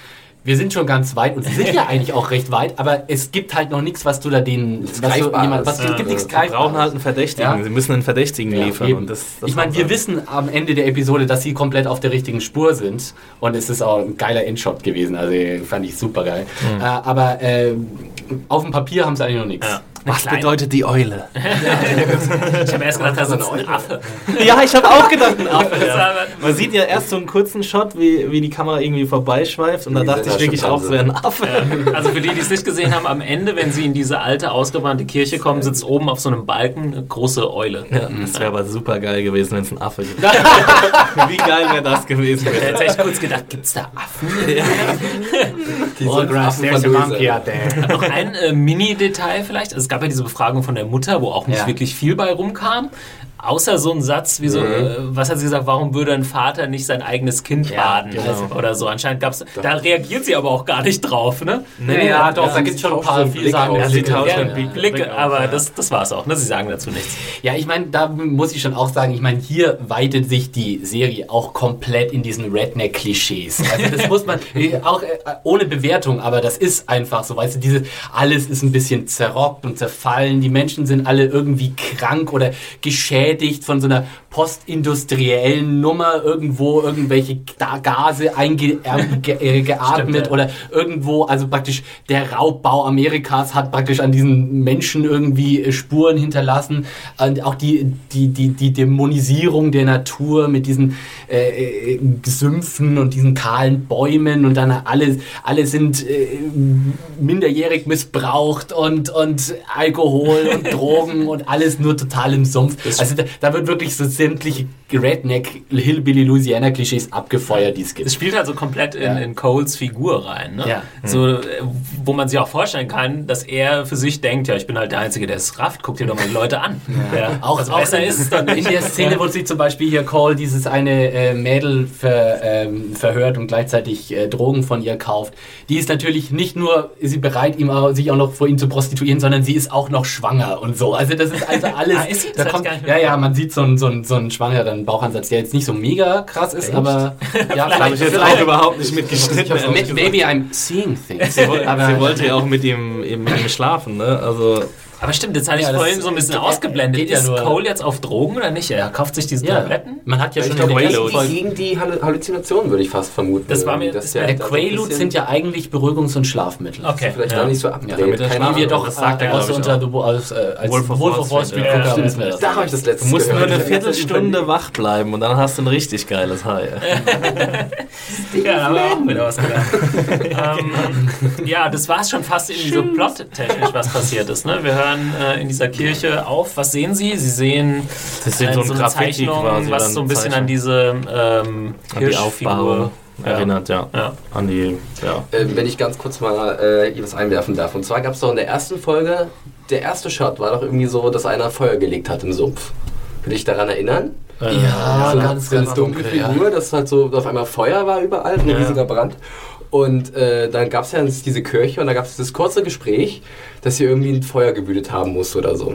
wir sind schon ganz weit und sie sind ja eigentlich auch recht weit, aber es gibt halt noch nichts, was du da denen, was du, jemand, was, es Ja. gibt nichts Sie Greifbares. brauchen halt einen Verdächtigen. Ja. Sie müssen einen Verdächtigen liefern. Eben. Und das, das ich meine, wir sie. wissen am Ende der Episode, dass sie komplett auf der richtigen Spur sind. Und es ist auch ein geiler Endshot gewesen. Also fand ich super geil. Hm. Äh, aber äh, auf dem Papier haben sie eigentlich noch nichts. Ja. Was kleine- bedeutet die Eule? Ich habe erst gedacht, da sitzt ein Affe. ja, ich habe auch gedacht, ein Affe. Das Ja. Man sieht ja erst so einen kurzen Shot, wie, wie die Kamera irgendwie vorbeischweift. Und da dachte ich wirklich auch, es wäre ein Affe. Also für die, die es nicht gesehen haben, am Ende, wenn sie in diese alte, ausgebrannte Kirche kommen, sitzt oben auf so einem Balken eine große Eule. Ja, das wäre aber super geil gewesen, wenn es ein Affe gibt. wie geil wäre das gewesen? Ich hätte jetzt echt kurz gedacht, gibt's da Affen? Die Oh, sind Grass, there's a monkey out there. Noch ein äh, Mini-Detail vielleicht. Also es gab ja diese Befragung von der Mutter, wo auch nicht Ja. wirklich viel bei rumkam. Außer so ein Satz wie so, äh, was hat sie gesagt, warum würde ein Vater nicht sein eigenes Kind Ja, baden? genau. Oder so. Anscheinend gab's, da reagiert sie aber auch gar nicht drauf, ne? Nee, ja, doch, Ja, da gibt es schon ein paar Blick aus. Blicke. Ja, sie tauschen Ja. Blick. Blicke, auf, aber ja. das, das war's auch, ne? Sie sagen dazu nichts. Ja, ich meine, da muss ich schon auch sagen, ich meine, hier weitet sich die Serie auch komplett in diesen Redneck-Klischees. Also das muss man, äh, auch äh, ohne Bewertung, aber das ist einfach so, weißt du, diese, alles ist ein bisschen zerrockt und zerfallen, die Menschen sind alle irgendwie krank oder geschädigt von so einer postindustriellen Nummer, irgendwo irgendwelche Ga- Gase eingeatmet äh, äh, oder irgendwo, also praktisch der Raubbau Amerikas hat praktisch an diesen Menschen irgendwie äh, Spuren hinterlassen. Und auch die, die, die, die Dämonisierung der Natur mit diesen äh, äh, Sümpfen und diesen kahlen Bäumen und dann alle, alle sind äh, minderjährig missbraucht und, und Alkohol und Drogen und alles nur total im Sumpf. Also da, da wird wirklich so sämtliche Redneck, Hillbilly, Louisiana Klischees abgefeuert, die es gibt. Es spielt also komplett in, Ja. in Coles Figur rein, ne? Ja. So, äh, wo man sich auch vorstellen kann, dass er für sich denkt, ja, ich bin halt der Einzige, der es rafft, guck dir doch mal die Leute an. Ja. Auch, also auch besser ist es dann in der Szene, wo sie zum Beispiel hier Cole dieses eine äh, Mädel ver, ähm, verhört und gleichzeitig äh, Drogen von ihr kauft. Die ist natürlich nicht nur ist sie bereit, ihm auch, sich auch noch vor ihm zu prostituieren, sondern sie ist auch noch schwanger und so. Also das ist also alles. Ah, ist da kommt, ja, ja, man sieht so einen so einen- so einen schwangeren Bauchansatz, der jetzt nicht so mega krass ist, aber ja, Habe ich jetzt auch überhaupt nicht mitgeschnitten. Maybe I'm seeing things. Sie, woll- aber, sie wollte ja auch mit ihm, mit ihm schlafen, ne? Also Aber stimmt, jetzt hatte Ja, ich das vorhin so ein bisschen ausgeblendet. geht ja ist nur- Cole jetzt auf Drogen oder nicht? Er kauft sich diese Ja, Tabletten? man hat ja Ich schon gegen ersten die, gegen die Hallu- Halluzinationen würde ich fast vermuten. Das war mir- das der- bisschen- sind ja eigentlich Beruhigungs- und Schlafmittel. Okay. Vielleicht ja. auch nicht so Ja, damit der Keine wir Ahnung. doch das sagt er, äh, aus ich, unter. The, aus, äh, als Wolf of Wall Street, ja. gucker Stimmt. wissen wir das. Da habe ich das letzte Du musst nur eine Viertelstunde wach bleiben und dann hast du ein richtig geiles High. Ja, haben wir auch wieder was gelernt. ähm, ja, das war es schon fast irgendwie so plottechnisch, was passiert ist. Ne? Wir hören äh, in dieser Kirche auf. Was sehen Sie? Sie sehen Das sind äh, so ein eine Graffiti Zeichnung, quasi. was so ein bisschen Zeichnung. an diese ähm, Ja. erinnert, ja. Ja. An die, ja. Äh, wenn ich ganz kurz mal äh, was einwerfen darf. Und zwar gab es doch in der ersten Folge, der erste Shot war doch irgendwie so, dass einer Feuer gelegt hat im Sumpf. Will ich daran erinnern? Ja, so ganz, so eine ganz dunkle dunkel. Ja. Figur, dass halt so auf einmal Feuer war überall, ein Ja. riesiger Brand. Und äh, dann gab es ja diese Kirche und da gab es dieses kurze Gespräch, dass sie irgendwie ein Feuer gewütet haben muss oder so.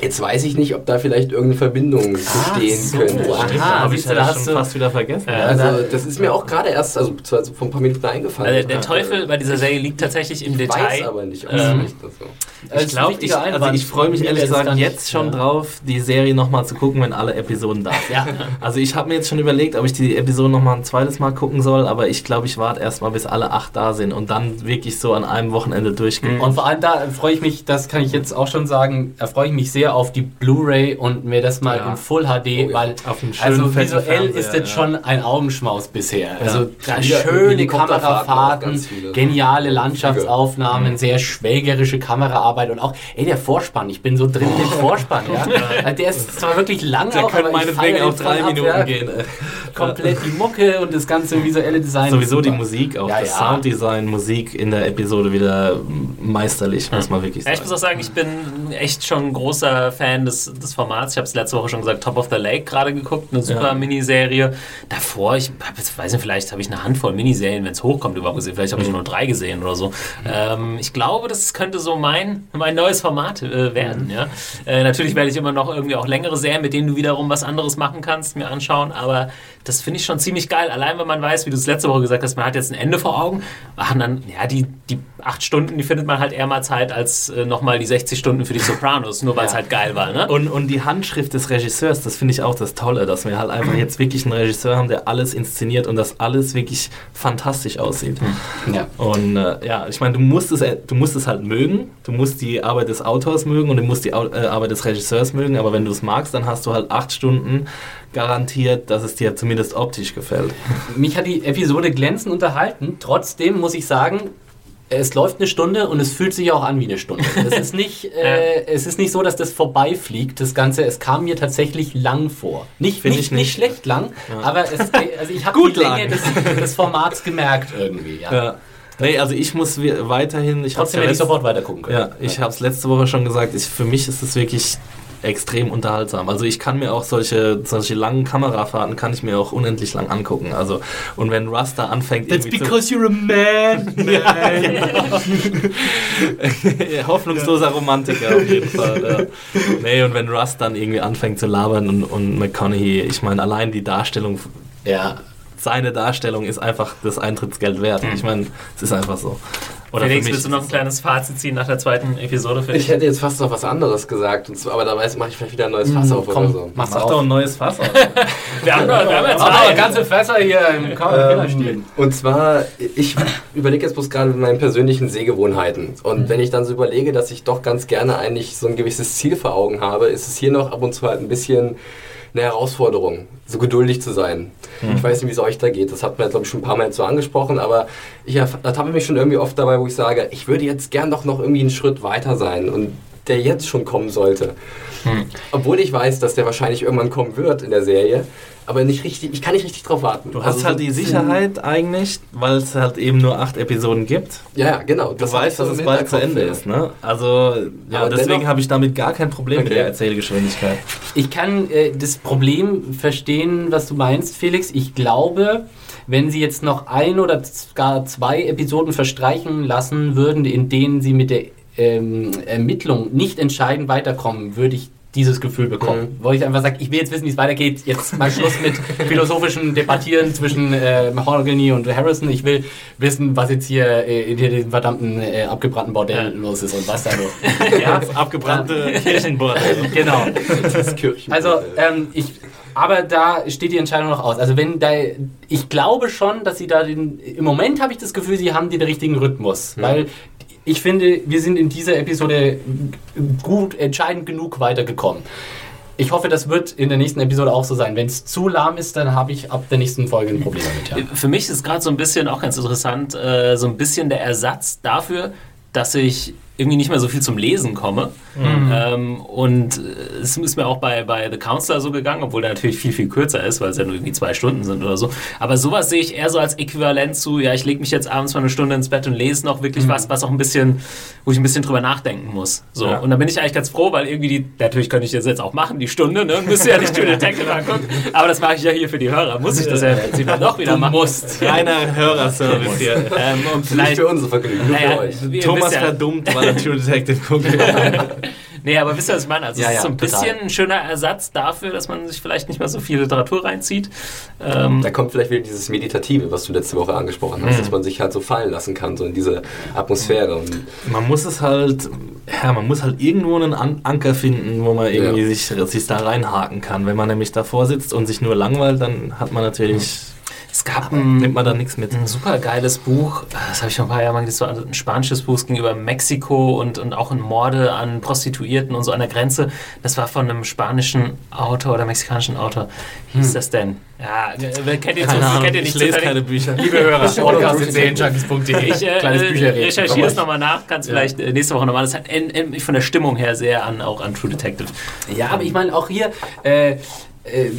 Jetzt weiß ich nicht, ob da vielleicht irgendeine Verbindung bestehen so. könnte. Aha. Ah, habe ich ja da das hast schon du- fast wieder vergessen. Ja. Also das ist mir auch gerade erst, also zwar so vor ein paar Minuten eingefallen. Also der Teufel bei dieser Serie liegt tatsächlich im ich Detail. weiß aber nicht, ob es Ähm, ist so. Ich ist ein glaube, ich, also ich freue mich ehrlich gesagt jetzt schon ja. drauf, die Serie nochmal zu gucken, wenn alle Episoden da sind. Ja. Also ich habe mir jetzt schon überlegt, ob ich die Episode nochmal ein zweites Mal gucken soll, aber ich glaube, ich warte erstmal, bis alle acht da sind und dann wirklich so an einem Wochenende durchgehen. Und vor allem da freue ich mich, das kann ich jetzt auch schon sagen, da freue ich mich sehr auf die Blu-ray und mir das mal Ja. in Full HD, ja. weil also visuell ist das schon ein Augenschmaus bisher. Also schöne Kamerafahrten, geniale Landschaftsaufnahmen, sehr schwelgerische Kameraarbeit und auch, ey, der Vorspann, ich bin so drin im Vorspann, ja. Der ist zwar wirklich lang Der auch, aber ich meinetwegen auch drei ab, Minuten ja. gehen. Komplett die Mucke und das ganze visuelle Design. Sowieso die. Musik, auch Ja, das ja. Sounddesign, Musik in der Episode wieder meisterlich, muss man wirklich Ja, ich sagen. muss auch sagen, ich bin echt schon ein großer Fan des, des Formats. Ich habe es letzte Woche schon gesagt, Top of the Lake gerade geguckt, eine super Ja. Miniserie. Davor, ich weiß nicht, vielleicht habe ich eine Handvoll Miniserien, wenn es hochkommt, überhaupt gesehen. Vielleicht habe ich nur drei gesehen oder so. Ähm, ich glaube, das könnte so mein, mein neues Format äh, werden. Ja? Äh, natürlich werde ich immer noch irgendwie auch längere Serien, mit denen du wiederum was anderes machen kannst, mir anschauen. Aber das finde ich schon ziemlich geil. Allein, wenn man weiß, wie du es letzte Woche gesagt hast, man hat jetzt ein Ende vor Augen. Machen dann, ja, die, die acht Stunden, die findet man halt eher mal Zeit als äh, nochmal die 60 Stunden für die Sopranos, nur weil es halt geil war. Ne? Und, und die Handschrift des Regisseurs, das finde ich auch das Tolle, dass wir halt einfach jetzt wirklich einen Regisseur haben, der alles inszeniert und das alles wirklich fantastisch aussieht. Ja. Und äh, ja, ich meine, du musst es, äh, du musst es halt mögen, du musst die Arbeit des Autors mögen und du musst die Au äh, Arbeit des Regisseurs mögen, aber wenn du es magst, dann hast du halt acht Stunden garantiert, dass es dir zumindest optisch gefällt. Mich hat die Episode glänzend unterhalten. Trotzdem muss ich sagen, es läuft eine Stunde und es fühlt sich auch an wie eine Stunde. Es ist nicht, äh, es ist nicht so, dass das vorbeifliegt, das Ganze. Es kam mir tatsächlich lang vor. Nicht, Find nicht, ich nicht. nicht. schlecht lang, aber es, also ich habe die Länge lang. des, des Formats gemerkt irgendwie. Ja. Ja. Nee, also ich muss weiterhin, ich Trotzdem ja hätte ich sofort weiter gucken können. Ja, ich habe es letzte Woche schon gesagt, ich, für mich ist es wirklich extrem unterhaltsam. Also ich kann mir auch solche, solche langen Kamerafahrten kann ich mir auch unendlich lang angucken. Also und wenn Russ da anfängt That's because you're a man. zu, hoffnungsloser Romantiker auf jeden Fall. Ja. Nee, und wenn Russ dann irgendwie anfängt zu labern und, und McConaughey, ich meine allein die Darstellung, Ja. seine Darstellung ist einfach das Eintrittsgeld wert. Ich meine, es ist einfach so. Oder Felix, für mich willst du noch ein kleines Fazit ziehen nach der zweiten Episode? Für Ich dich? hätte jetzt fast noch was anderes gesagt, und zwar, aber da weiß- mache ich vielleicht wieder ein neues Fass auf oder Komm, so. mach's Mach auf. doch ein neues Fass auf. Wir haben, doch- wir haben jetzt Aber Zeit. ganze Fässer hier im Kinderstiel. Und zwar, ich überlege jetzt bloß gerade mit meinen persönlichen Sehgewohnheiten. Und wenn ich dann so überlege, dass ich doch ganz gerne eigentlich so ein gewisses Ziel vor Augen habe, ist es hier noch ab und zu halt ein bisschen eine Herausforderung, so geduldig zu sein. Ich weiß nicht, wie es euch da geht. Das hat mir, glaube ich, schon ein paar Mal so angesprochen, aber ich ertappe mich schon irgendwie oft dabei, wo ich sage, ich würde jetzt gern doch noch irgendwie einen Schritt weiter sein und der jetzt schon kommen sollte. Obwohl ich weiß, dass der wahrscheinlich irgendwann kommen wird in der Serie, aber nicht richtig, ich kann nicht richtig drauf warten. Du hast Also halt die Sicherheit eigentlich, weil es halt eben nur acht Episoden gibt. Ja, genau. Du hab weißt, dass es bald zu Ende ja. ist, ne? Also, ja, Aber deswegen habe ich damit gar kein Problem mit Okay. der Erzählgeschwindigkeit. Ich kann äh, das Problem verstehen, was du meinst, Felix. Ich glaube, wenn sie jetzt noch ein oder gar zwei Episoden verstreichen lassen würden, in denen sie mit der ähm, Ermittlung nicht entscheidend weiterkommen, würde ich dieses Gefühl bekommen. Wo ich einfach sage, ich will jetzt wissen, wie es weitergeht. Jetzt mal Schluss mit philosophischen Debattieren zwischen äh, Mahogany und Harrison. Ich will wissen, was jetzt hier äh, in diesem verdammten äh, abgebrannten Bordell los ist und was da los Ja, das abgebrannte Kirchenbordell. Genau. Das Kirchen Also, ähm, ich, aber da steht die Entscheidung noch aus. Also, wenn da, ich glaube schon, dass sie da den, im Moment habe ich das Gefühl, sie haben den richtigen Rhythmus, weil ich finde, wir sind in dieser Episode gut, entscheidend genug weitergekommen. Ich hoffe, das wird in der nächsten Episode auch so sein. Wenn es zu lahm ist, dann habe ich ab der nächsten Folge ein Problem damit. Ja. Für mich ist gerade so ein bisschen auch ganz interessant, äh, so ein bisschen der Ersatz dafür, dass ich irgendwie nicht mehr so viel zum Lesen komme. Ähm, und äh, es ist mir auch bei, bei The Counselor so gegangen, obwohl der natürlich viel, viel kürzer ist, weil es ja nur irgendwie zwei Stunden sind oder so. Aber sowas sehe ich eher so als Äquivalent zu, ja, ich lege mich jetzt abends mal eine Stunde ins Bett und lese noch wirklich was, was auch ein bisschen, wo ich ein bisschen drüber nachdenken muss. So. Ja. Und da bin ich eigentlich ganz froh, weil irgendwie die, natürlich könnte ich das jetzt auch machen, die Stunde, ne? Müsste ja nicht True Detective angucken. Aber das mache ich ja hier für die Hörer. Muss ich das ja jetzt immer noch wieder Du machen. musst. Reiner Hörerservice hier. Ähm, und Nicht vielleicht für unser Vergnügen, naja, für euch. ihr Thomas ja, verdummt, weil er True Detective guckt. Nee, aber wisst ihr, was ich meine? Also Ja, es ist ja, so ein total. bisschen ein schöner Ersatz dafür, dass man sich vielleicht nicht mehr so viel Literatur reinzieht. Ähm, Da kommt vielleicht wieder dieses Meditative, was du letzte Woche angesprochen hast, dass man sich halt so fallen lassen kann, so in diese Atmosphäre. Und Man muss es halt, ja, man muss halt irgendwo einen An Anker finden, wo man irgendwie Ja. sich, sich da reinhaken kann. Wenn man nämlich davor sitzt und sich nur langweilt, dann hat man natürlich, es gab ein, nimmt man da nichts mit. ein super geiles Buch, das habe ich vor ein paar Jahren mal gelesen, war ein spanisches Buch, es ging über Mexiko und, und auch in Morde an Prostituierten und so an der Grenze. Das war von einem spanischen Autor oder mexikanischen Autor. Wie hieß das denn? Ja, kennt ihr, Keine Ahnung, kennt ihr ich nicht lese zufällig? keine Bücher. Liebe Hörer, podcast.serienjunkies.de. Ich äh, Kleines Bücherreden. recherchiere es nochmal nach, kannst vielleicht äh, nächste Woche nochmal. Das hat en- en- von der Stimmung her sehr an, auch an True Detective. Ja, aber ich meine auch hier, äh, äh,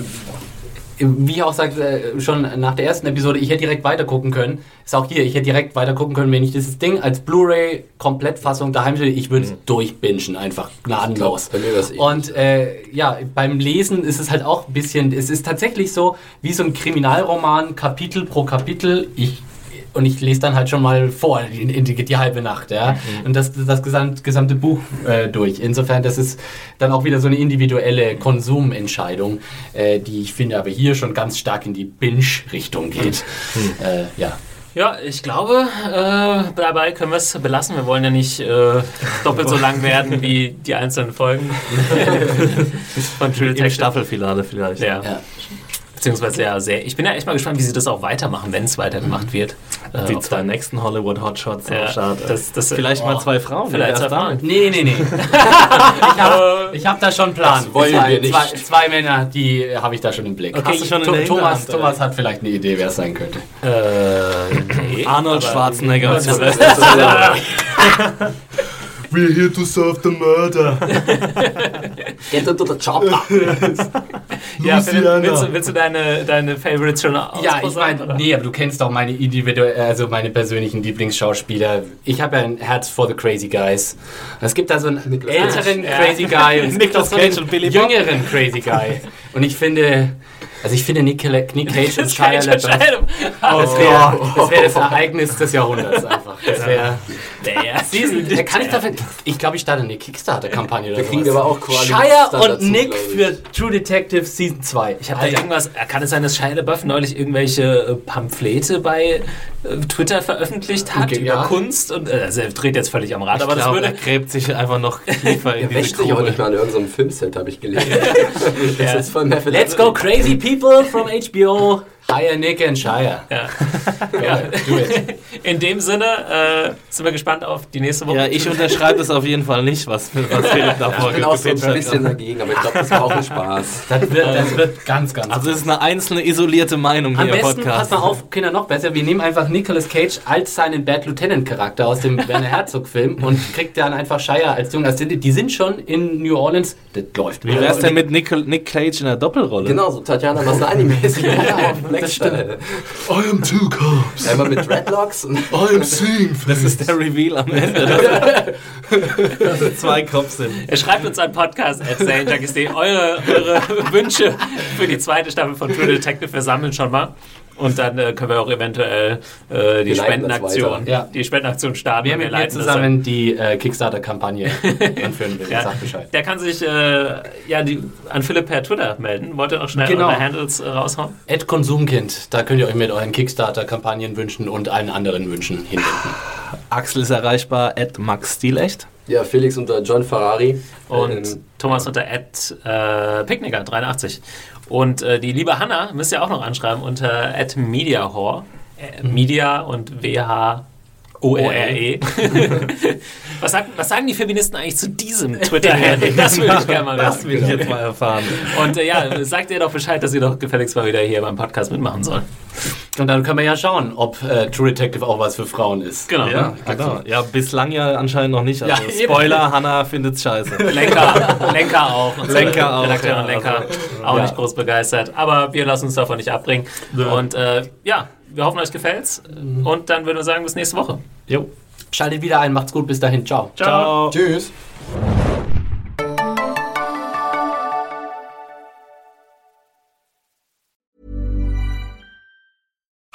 wie ich auch sagte, äh, schon nach der ersten Episode, ich hätte direkt weiter gucken können. Ist auch hier, ich hätte direkt weiter gucken können, wenn ich dieses Ding als Blu-ray Komplettfassung daheim hätte, ich würde es durchbingen, einfach gnadenlos. bei mir wär's eh. Und äh, ja, beim Lesen ist es halt auch ein bisschen, es ist tatsächlich so wie so ein Kriminalroman, Kapitel pro Kapitel. Ich und ich lese dann halt schon mal vor, in, in die, die halbe Nacht, ja. Und das, das gesamt, gesamte Buch äh, durch. Insofern, das ist dann auch wieder so eine individuelle Konsumentscheidung, äh, die ich finde aber hier schon ganz stark in die Binge-Richtung geht. Äh, ja. Ja, ich glaube, äh, dabei können wir es belassen. Wir wollen ja nicht äh, doppelt so lang werden wie die einzelnen Folgen von True Im Detective. Staffelfinale vielleicht. Ja. Ja. Beziehungsweise ja sehr. Ich bin ja echt mal gespannt, wie sie das auch weitermachen, wenn es weitergemacht wird. Äh, Die ob zwei nächsten Hollywood Hotshots Ja, Start. das- das- vielleicht mal oh, zwei Frauen. vielleicht zwei Frauen. Nee, nee, nee. ich habe hab da schon einen Plan. Das wollen zwei, wir nicht. Zwei, zwei Männer, die habe ich da schon im Blick. Okay, Hast du schon Thomas, Hinterhand? Thomas hat vielleicht eine Idee, wer es sein könnte. Äh, nee, Arnold Schwarzenegger. We're here to solve the murder. Get into the chopper! Ja, willst, du, willst du deine, deine Favorites schon Ja, ich meine, nee, aber du kennst auch meine individuell, also meine persönlichen Lieblingsschauspieler. Ich habe ja ein Herz for the Crazy Guys. Es gibt da so einen älteren Cage. Crazy Guy und es gibt auch so einen jüngeren Crazy Guy. Und ich finde, also ich finde Nick, Nick Cage und Das Shia LaBeouf, das wäre das, wär das Ereignis des Jahrhunderts einfach. Das wäre Der Season. Da kann ich dafür, ich glaube, ich starte eine Kickstarter-Kampagne oder Da kriegen wir aber auch quasi Shia Standard und dazu, Nick glaub für True Detective Season 2. Ich habe da irgendwas, kann es sein, dass Shia LaBeouf neulich irgendwelche äh, Pamphlete bei äh, Twitter veröffentlicht hat Okay, über ja. Kunst? Und, äh, also er dreht jetzt völlig am Rad, Ich aber das glaube, würde... er gräbt sich einfach noch tiefer in diese wäscht sich auch Grube. nicht mal an irgendeinem Filmset, habe ich gelesen. das Method. Let's go crazy people from HBO. Hire Nick and Shire. Ja. ja. Do it. In dem Sinne äh, sind wir gespannt auf die nächste Woche. Ja, ich unterschreibe das auf jeden Fall nicht, was, was Philipp davor Ich bin auch so ein hat. bisschen dagegen, aber ich glaube, das war auch ein Spaß. Das wird, das wird ganz, ganz Also es ist eine einzelne isolierte Meinung Am hier im besten, Podcast. pass mal auf, Kinder, noch besser. Wir nehmen einfach Nicolas Cage als seinen Bad Lieutenant Charakter aus dem Werner Herzog Film und kriegt dann einfach Shire als Jungen. Also die, die sind schon in New Orleans. Das läuft. Wie wär's denn mit Nick, Nick Cage in der Doppelrolle? Genau, so Tatjana Maslany-mäßig. Auf Blackstyle. I am two cops. Einmal mit Dreadlocks und I am seeing Das ist der Reveal am Ende. dass- es zwei Cops sind. Er schreibt uns einen Podcast at eure, eure Wünsche für die zweite Staffel von True Detective. Wir sammeln schon mal. Und dann äh, können wir auch eventuell äh, die Spendenaktion. Ja. die Spendenaktion starten. Wer mit mir zusammen die äh, Kickstarter-Kampagne anführen will, Ja. sagt Bescheid. Der kann sich äh, ja, die, an Philipp per Twitter melden. Wollt ihr noch schnell Genau. eure Handles äh, raushauen? Ed Konsumkind, da könnt ihr euch mit euren Kickstarter-Kampagnen wünschen und allen anderen Wünschen hinwenden. Axel ist erreichbar, at Max Stilecht. Ja, Felix unter John Ferrari. Und Ähm, Thomas unter Ed äh, Picknicker 83. Und äh, die liebe Hanna müsst ihr auch noch anschreiben unter Ed Mediahore. Äh, Media und W-H. O-R-E. was, sagt, was sagen die Feministen eigentlich zu diesem Twitter-Handle? Das würde ich gerne mal Das will ich jetzt mal erfahren. Und äh, ja, sagt ihr doch Bescheid, dass ihr doch gefälligst mal wieder hier beim Podcast mitmachen soll. Und dann können wir ja schauen, ob äh, True Detective auch was für Frauen ist. Genau. Ja, genau. Ja, bislang ja anscheinend noch nicht. Also Ja. Spoiler, Hannah findet's scheiße. Lenker, Lenker auch. Unsere Lenker auch, Redakteurin ja, Lenker also, auch ja. nicht groß begeistert. Aber wir lassen uns davon nicht abbringen. Und äh, ja, wir hoffen, euch gefällt's. Und dann würden wir sagen, bis nächste Woche. Jo. Schaltet wieder ein, macht's gut, bis dahin, ciao. Ciao. Tschüss.